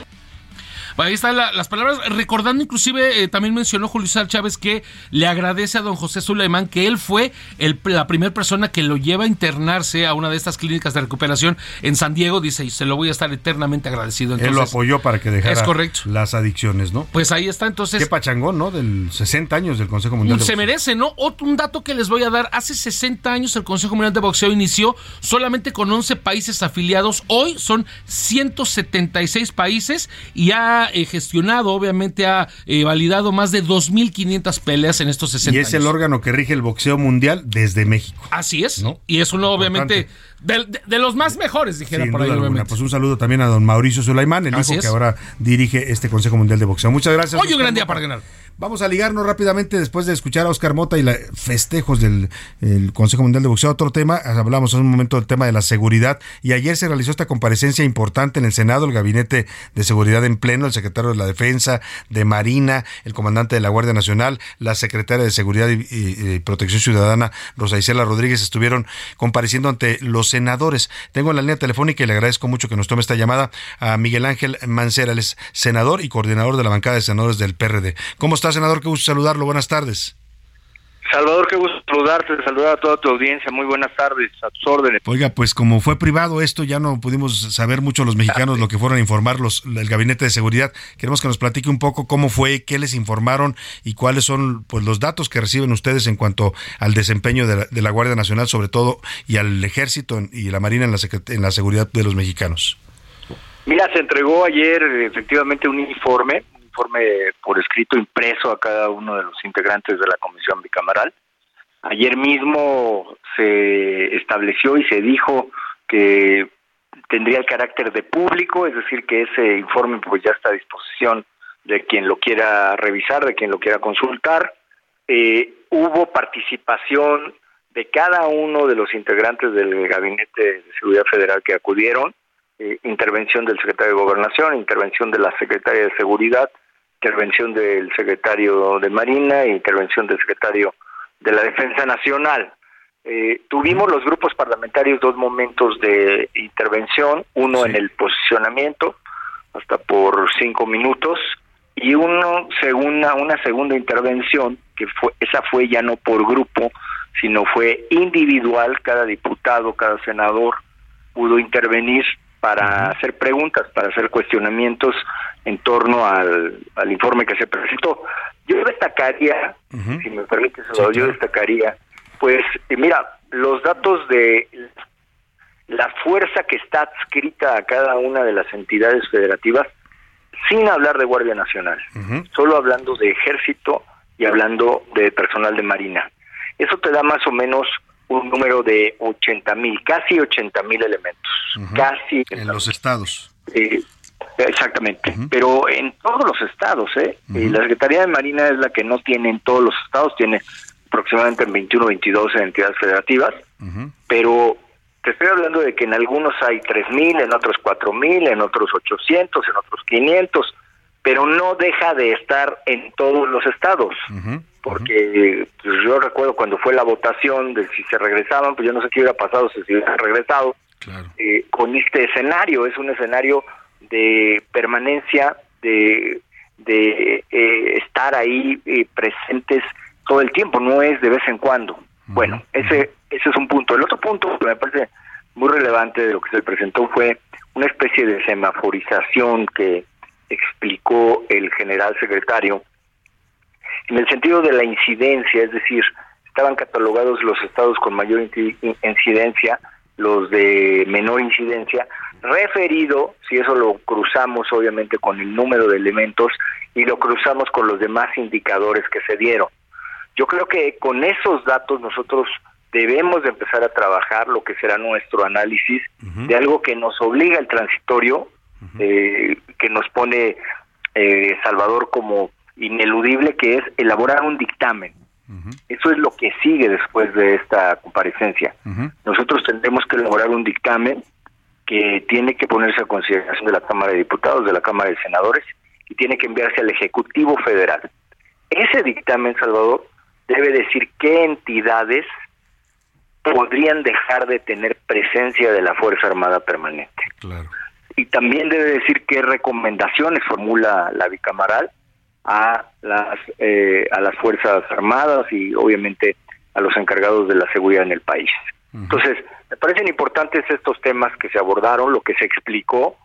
Ahí están la- las palabras, recordando inclusive, eh, también mencionó Julio César Chávez que le agradece a don José Suleimán que él fue el- la primera persona que lo lleva a internarse a una de estas clínicas de recuperación en San Diego, dice, y se lo voy a estar eternamente agradecido. Él lo Entonces, apoyó para que dejara Es correcto. las adicciones, ¿no? Pues ahí está, entonces... Qué pachangón, ¿no? Del 60 años del Consejo Mundial de Se merece, ¿no? Otro un dato que les voy a dar. Hace 60 años el Consejo Mundial de Boxeo inició solamente con 11 países afiliados. Hoy son 176 países y ha eh, gestionado, obviamente ha eh, validado más de 2.500 peleas en estos 60 Y es años. el órgano que rige el boxeo mundial desde México. Así es. Y es uno, obviamente, de, de- de los más mejores, dijera Sin por ahí, duda alguna. obviamente. Pues un saludo también a don Mauricio Sulaimán, el Así hijo es. que ahora dirige este Consejo Mundial de Boxeo. Muchas gracias. Hoy un gran día para ganar. Vamos a ligarnos rápidamente después de escuchar a Oscar Mota y los festejos del el Consejo Mundial de Boxeo. Otro tema, hablamos hace un momento del tema de la seguridad y ayer se realizó esta comparecencia importante en el Senado, el Gabinete de Seguridad en pleno, el secretario de la Defensa, de Marina, el comandante de la Guardia Nacional, la secretaria de Seguridad y, Protección Ciudadana, Rosa Isela Rodríguez, estuvieron compareciendo ante los senadores. Tengo en la línea telefónica y le agradezco mucho que nos tome esta llamada a Miguel Ángel Mancera, él senador y coordinador de la bancada de senadores del PRD. ¿Cómo está, senador? Qué gusto saludarlo. Buenas tardes. Salvador, qué gusto saludarte, saludar a toda tu audiencia. Muy buenas tardes, a tus órdenes. Oiga, pues como fue privado esto, ya no pudimos saber mucho los mexicanos lo que fueron a informar los, el Gabinete de Seguridad. Queremos que nos platique un poco cómo fue, qué les informaron y cuáles son pues los datos que reciben ustedes en cuanto al desempeño de la, de la Guardia Nacional, sobre todo, y al Ejército y la Marina en la, en la seguridad de los mexicanos. Mira, se entregó ayer efectivamente un informe, informe por escrito impreso a cada uno de los integrantes de la comisión bicameral. Ayer mismo se estableció y se dijo que tendría el carácter de público, es decir, que ese informe pues ya está a disposición de quien lo quiera revisar, de quien lo quiera consultar. Eh, hubo participación de cada uno de los integrantes del Gabinete de Seguridad Federal que acudieron, eh, intervención del secretario de Gobernación, intervención de la secretaria de Seguridad, intervención del secretario de Marina e intervención del secretario de la Defensa Nacional. Eh, tuvimos los grupos parlamentarios dos momentos de intervención, uno en el posicionamiento, hasta por cinco minutos, y uno segunda, una segunda intervención, que fue, esa fue ya no por grupo, sino fue individual, cada diputado, cada senador pudo intervenir para hacer preguntas, para hacer cuestionamientos en torno al, informe que se presentó. Yo destacaría, si me permite, yo destacaría, pues eh, mira, los datos de la fuerza que está adscrita a cada una de las entidades federativas, sin hablar de Guardia Nacional, solo hablando de ejército y hablando de personal de Marina. Eso te da más o menos un número de 80 mil, casi 80 mil elementos. Casi. En los estados. Eh, exactamente. Pero en todos los estados, ¿eh? Y la Secretaría de Marina es la que no tiene en todos los estados, tiene aproximadamente en 21 22 entidades federativas, pero te estoy hablando de que en algunos hay 3 mil, en otros 4 mil, en otros 800, en otros 500, pero no deja de estar en todos los estados porque pues, yo recuerdo cuando fue la votación de si se regresaban, pues yo no sé qué hubiera pasado si se hubieran regresado eh, con este escenario, es un escenario de permanencia, de, de eh, estar ahí eh, presentes todo el tiempo, no es de vez en cuando. Bueno, ese, ese es un punto. El otro punto que me parece muy relevante de lo que se presentó fue una especie de semaforización que explicó el general secretario en el sentido de la incidencia, es decir, estaban catalogados los estados con mayor incidencia, los de menor incidencia, referido, si eso lo cruzamos obviamente con el número de elementos y lo cruzamos con los demás indicadores que se dieron. Yo creo que con esos datos nosotros debemos de empezar a trabajar lo que será nuestro análisis de algo que nos obliga el transitorio, eh, que nos pone eh, Salvador como ineludible que es elaborar un dictamen. Eso es lo que sigue después de esta comparecencia. Nosotros tendremos que elaborar un dictamen que tiene que ponerse a consideración de la Cámara de Diputados, de la Cámara de Senadores y tiene que enviarse al Ejecutivo Federal. Ese dictamen, Salvador, debe decir qué entidades podrían dejar de tener presencia de la Fuerza Armada Permanente. Y también debe decir qué recomendaciones formula la bicamaral a las eh, a las fuerzas armadas y obviamente a los encargados de la seguridad en el país. Entonces, me parecen importantes estos temas que se abordaron, lo que se explicó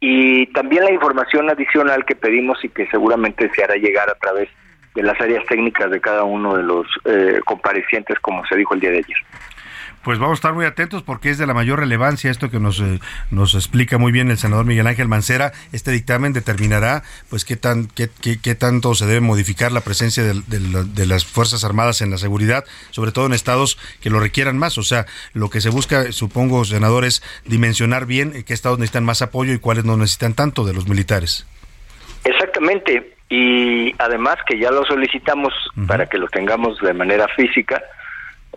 y también la información adicional que pedimos y que seguramente se hará llegar a través de las áreas técnicas de cada uno de los eh, comparecientes, como se dijo el día de ayer. Pues vamos a estar muy atentos porque es de la mayor relevancia esto que nos, eh, nos explica muy bien el senador Miguel Ángel Mancera. Este dictamen determinará pues qué, tan, qué, qué, tanto se debe modificar la presencia de, de, las Fuerzas Armadas en la seguridad, sobre todo en estados que lo requieran más. O sea, lo que se busca, supongo, senador, es dimensionar bien qué estados necesitan más apoyo y cuáles no necesitan tanto de los militares. Exactamente. Y además que ya lo solicitamos para que lo tengamos de manera física,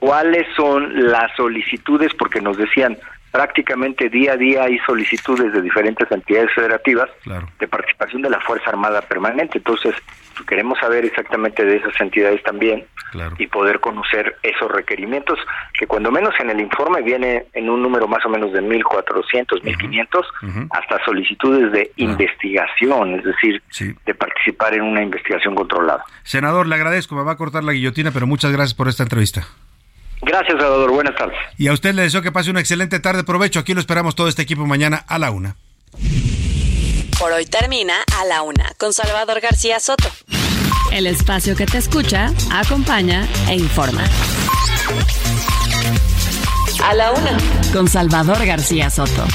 cuáles son las solicitudes, porque nos decían prácticamente día a día hay solicitudes de diferentes entidades federativas de participación de la Fuerza Armada Permanente. Entonces, queremos saber exactamente de esas entidades también y poder conocer esos requerimientos, que cuando menos en el informe viene en un número más o menos de 1.400, 1.500, hasta solicitudes de investigación, es decir, de participar en una investigación controlada. Senador, le agradezco, me va a cortar la guillotina, pero muchas gracias por esta entrevista. Gracias, Salvador. Buenas tardes. Y a usted le deseo que pase una excelente tarde. Provecho. Aquí lo esperamos todo este equipo mañana a la una. Por hoy termina a la una con Salvador García Soto. El espacio que te escucha, acompaña e informa. A la una con Salvador García Soto.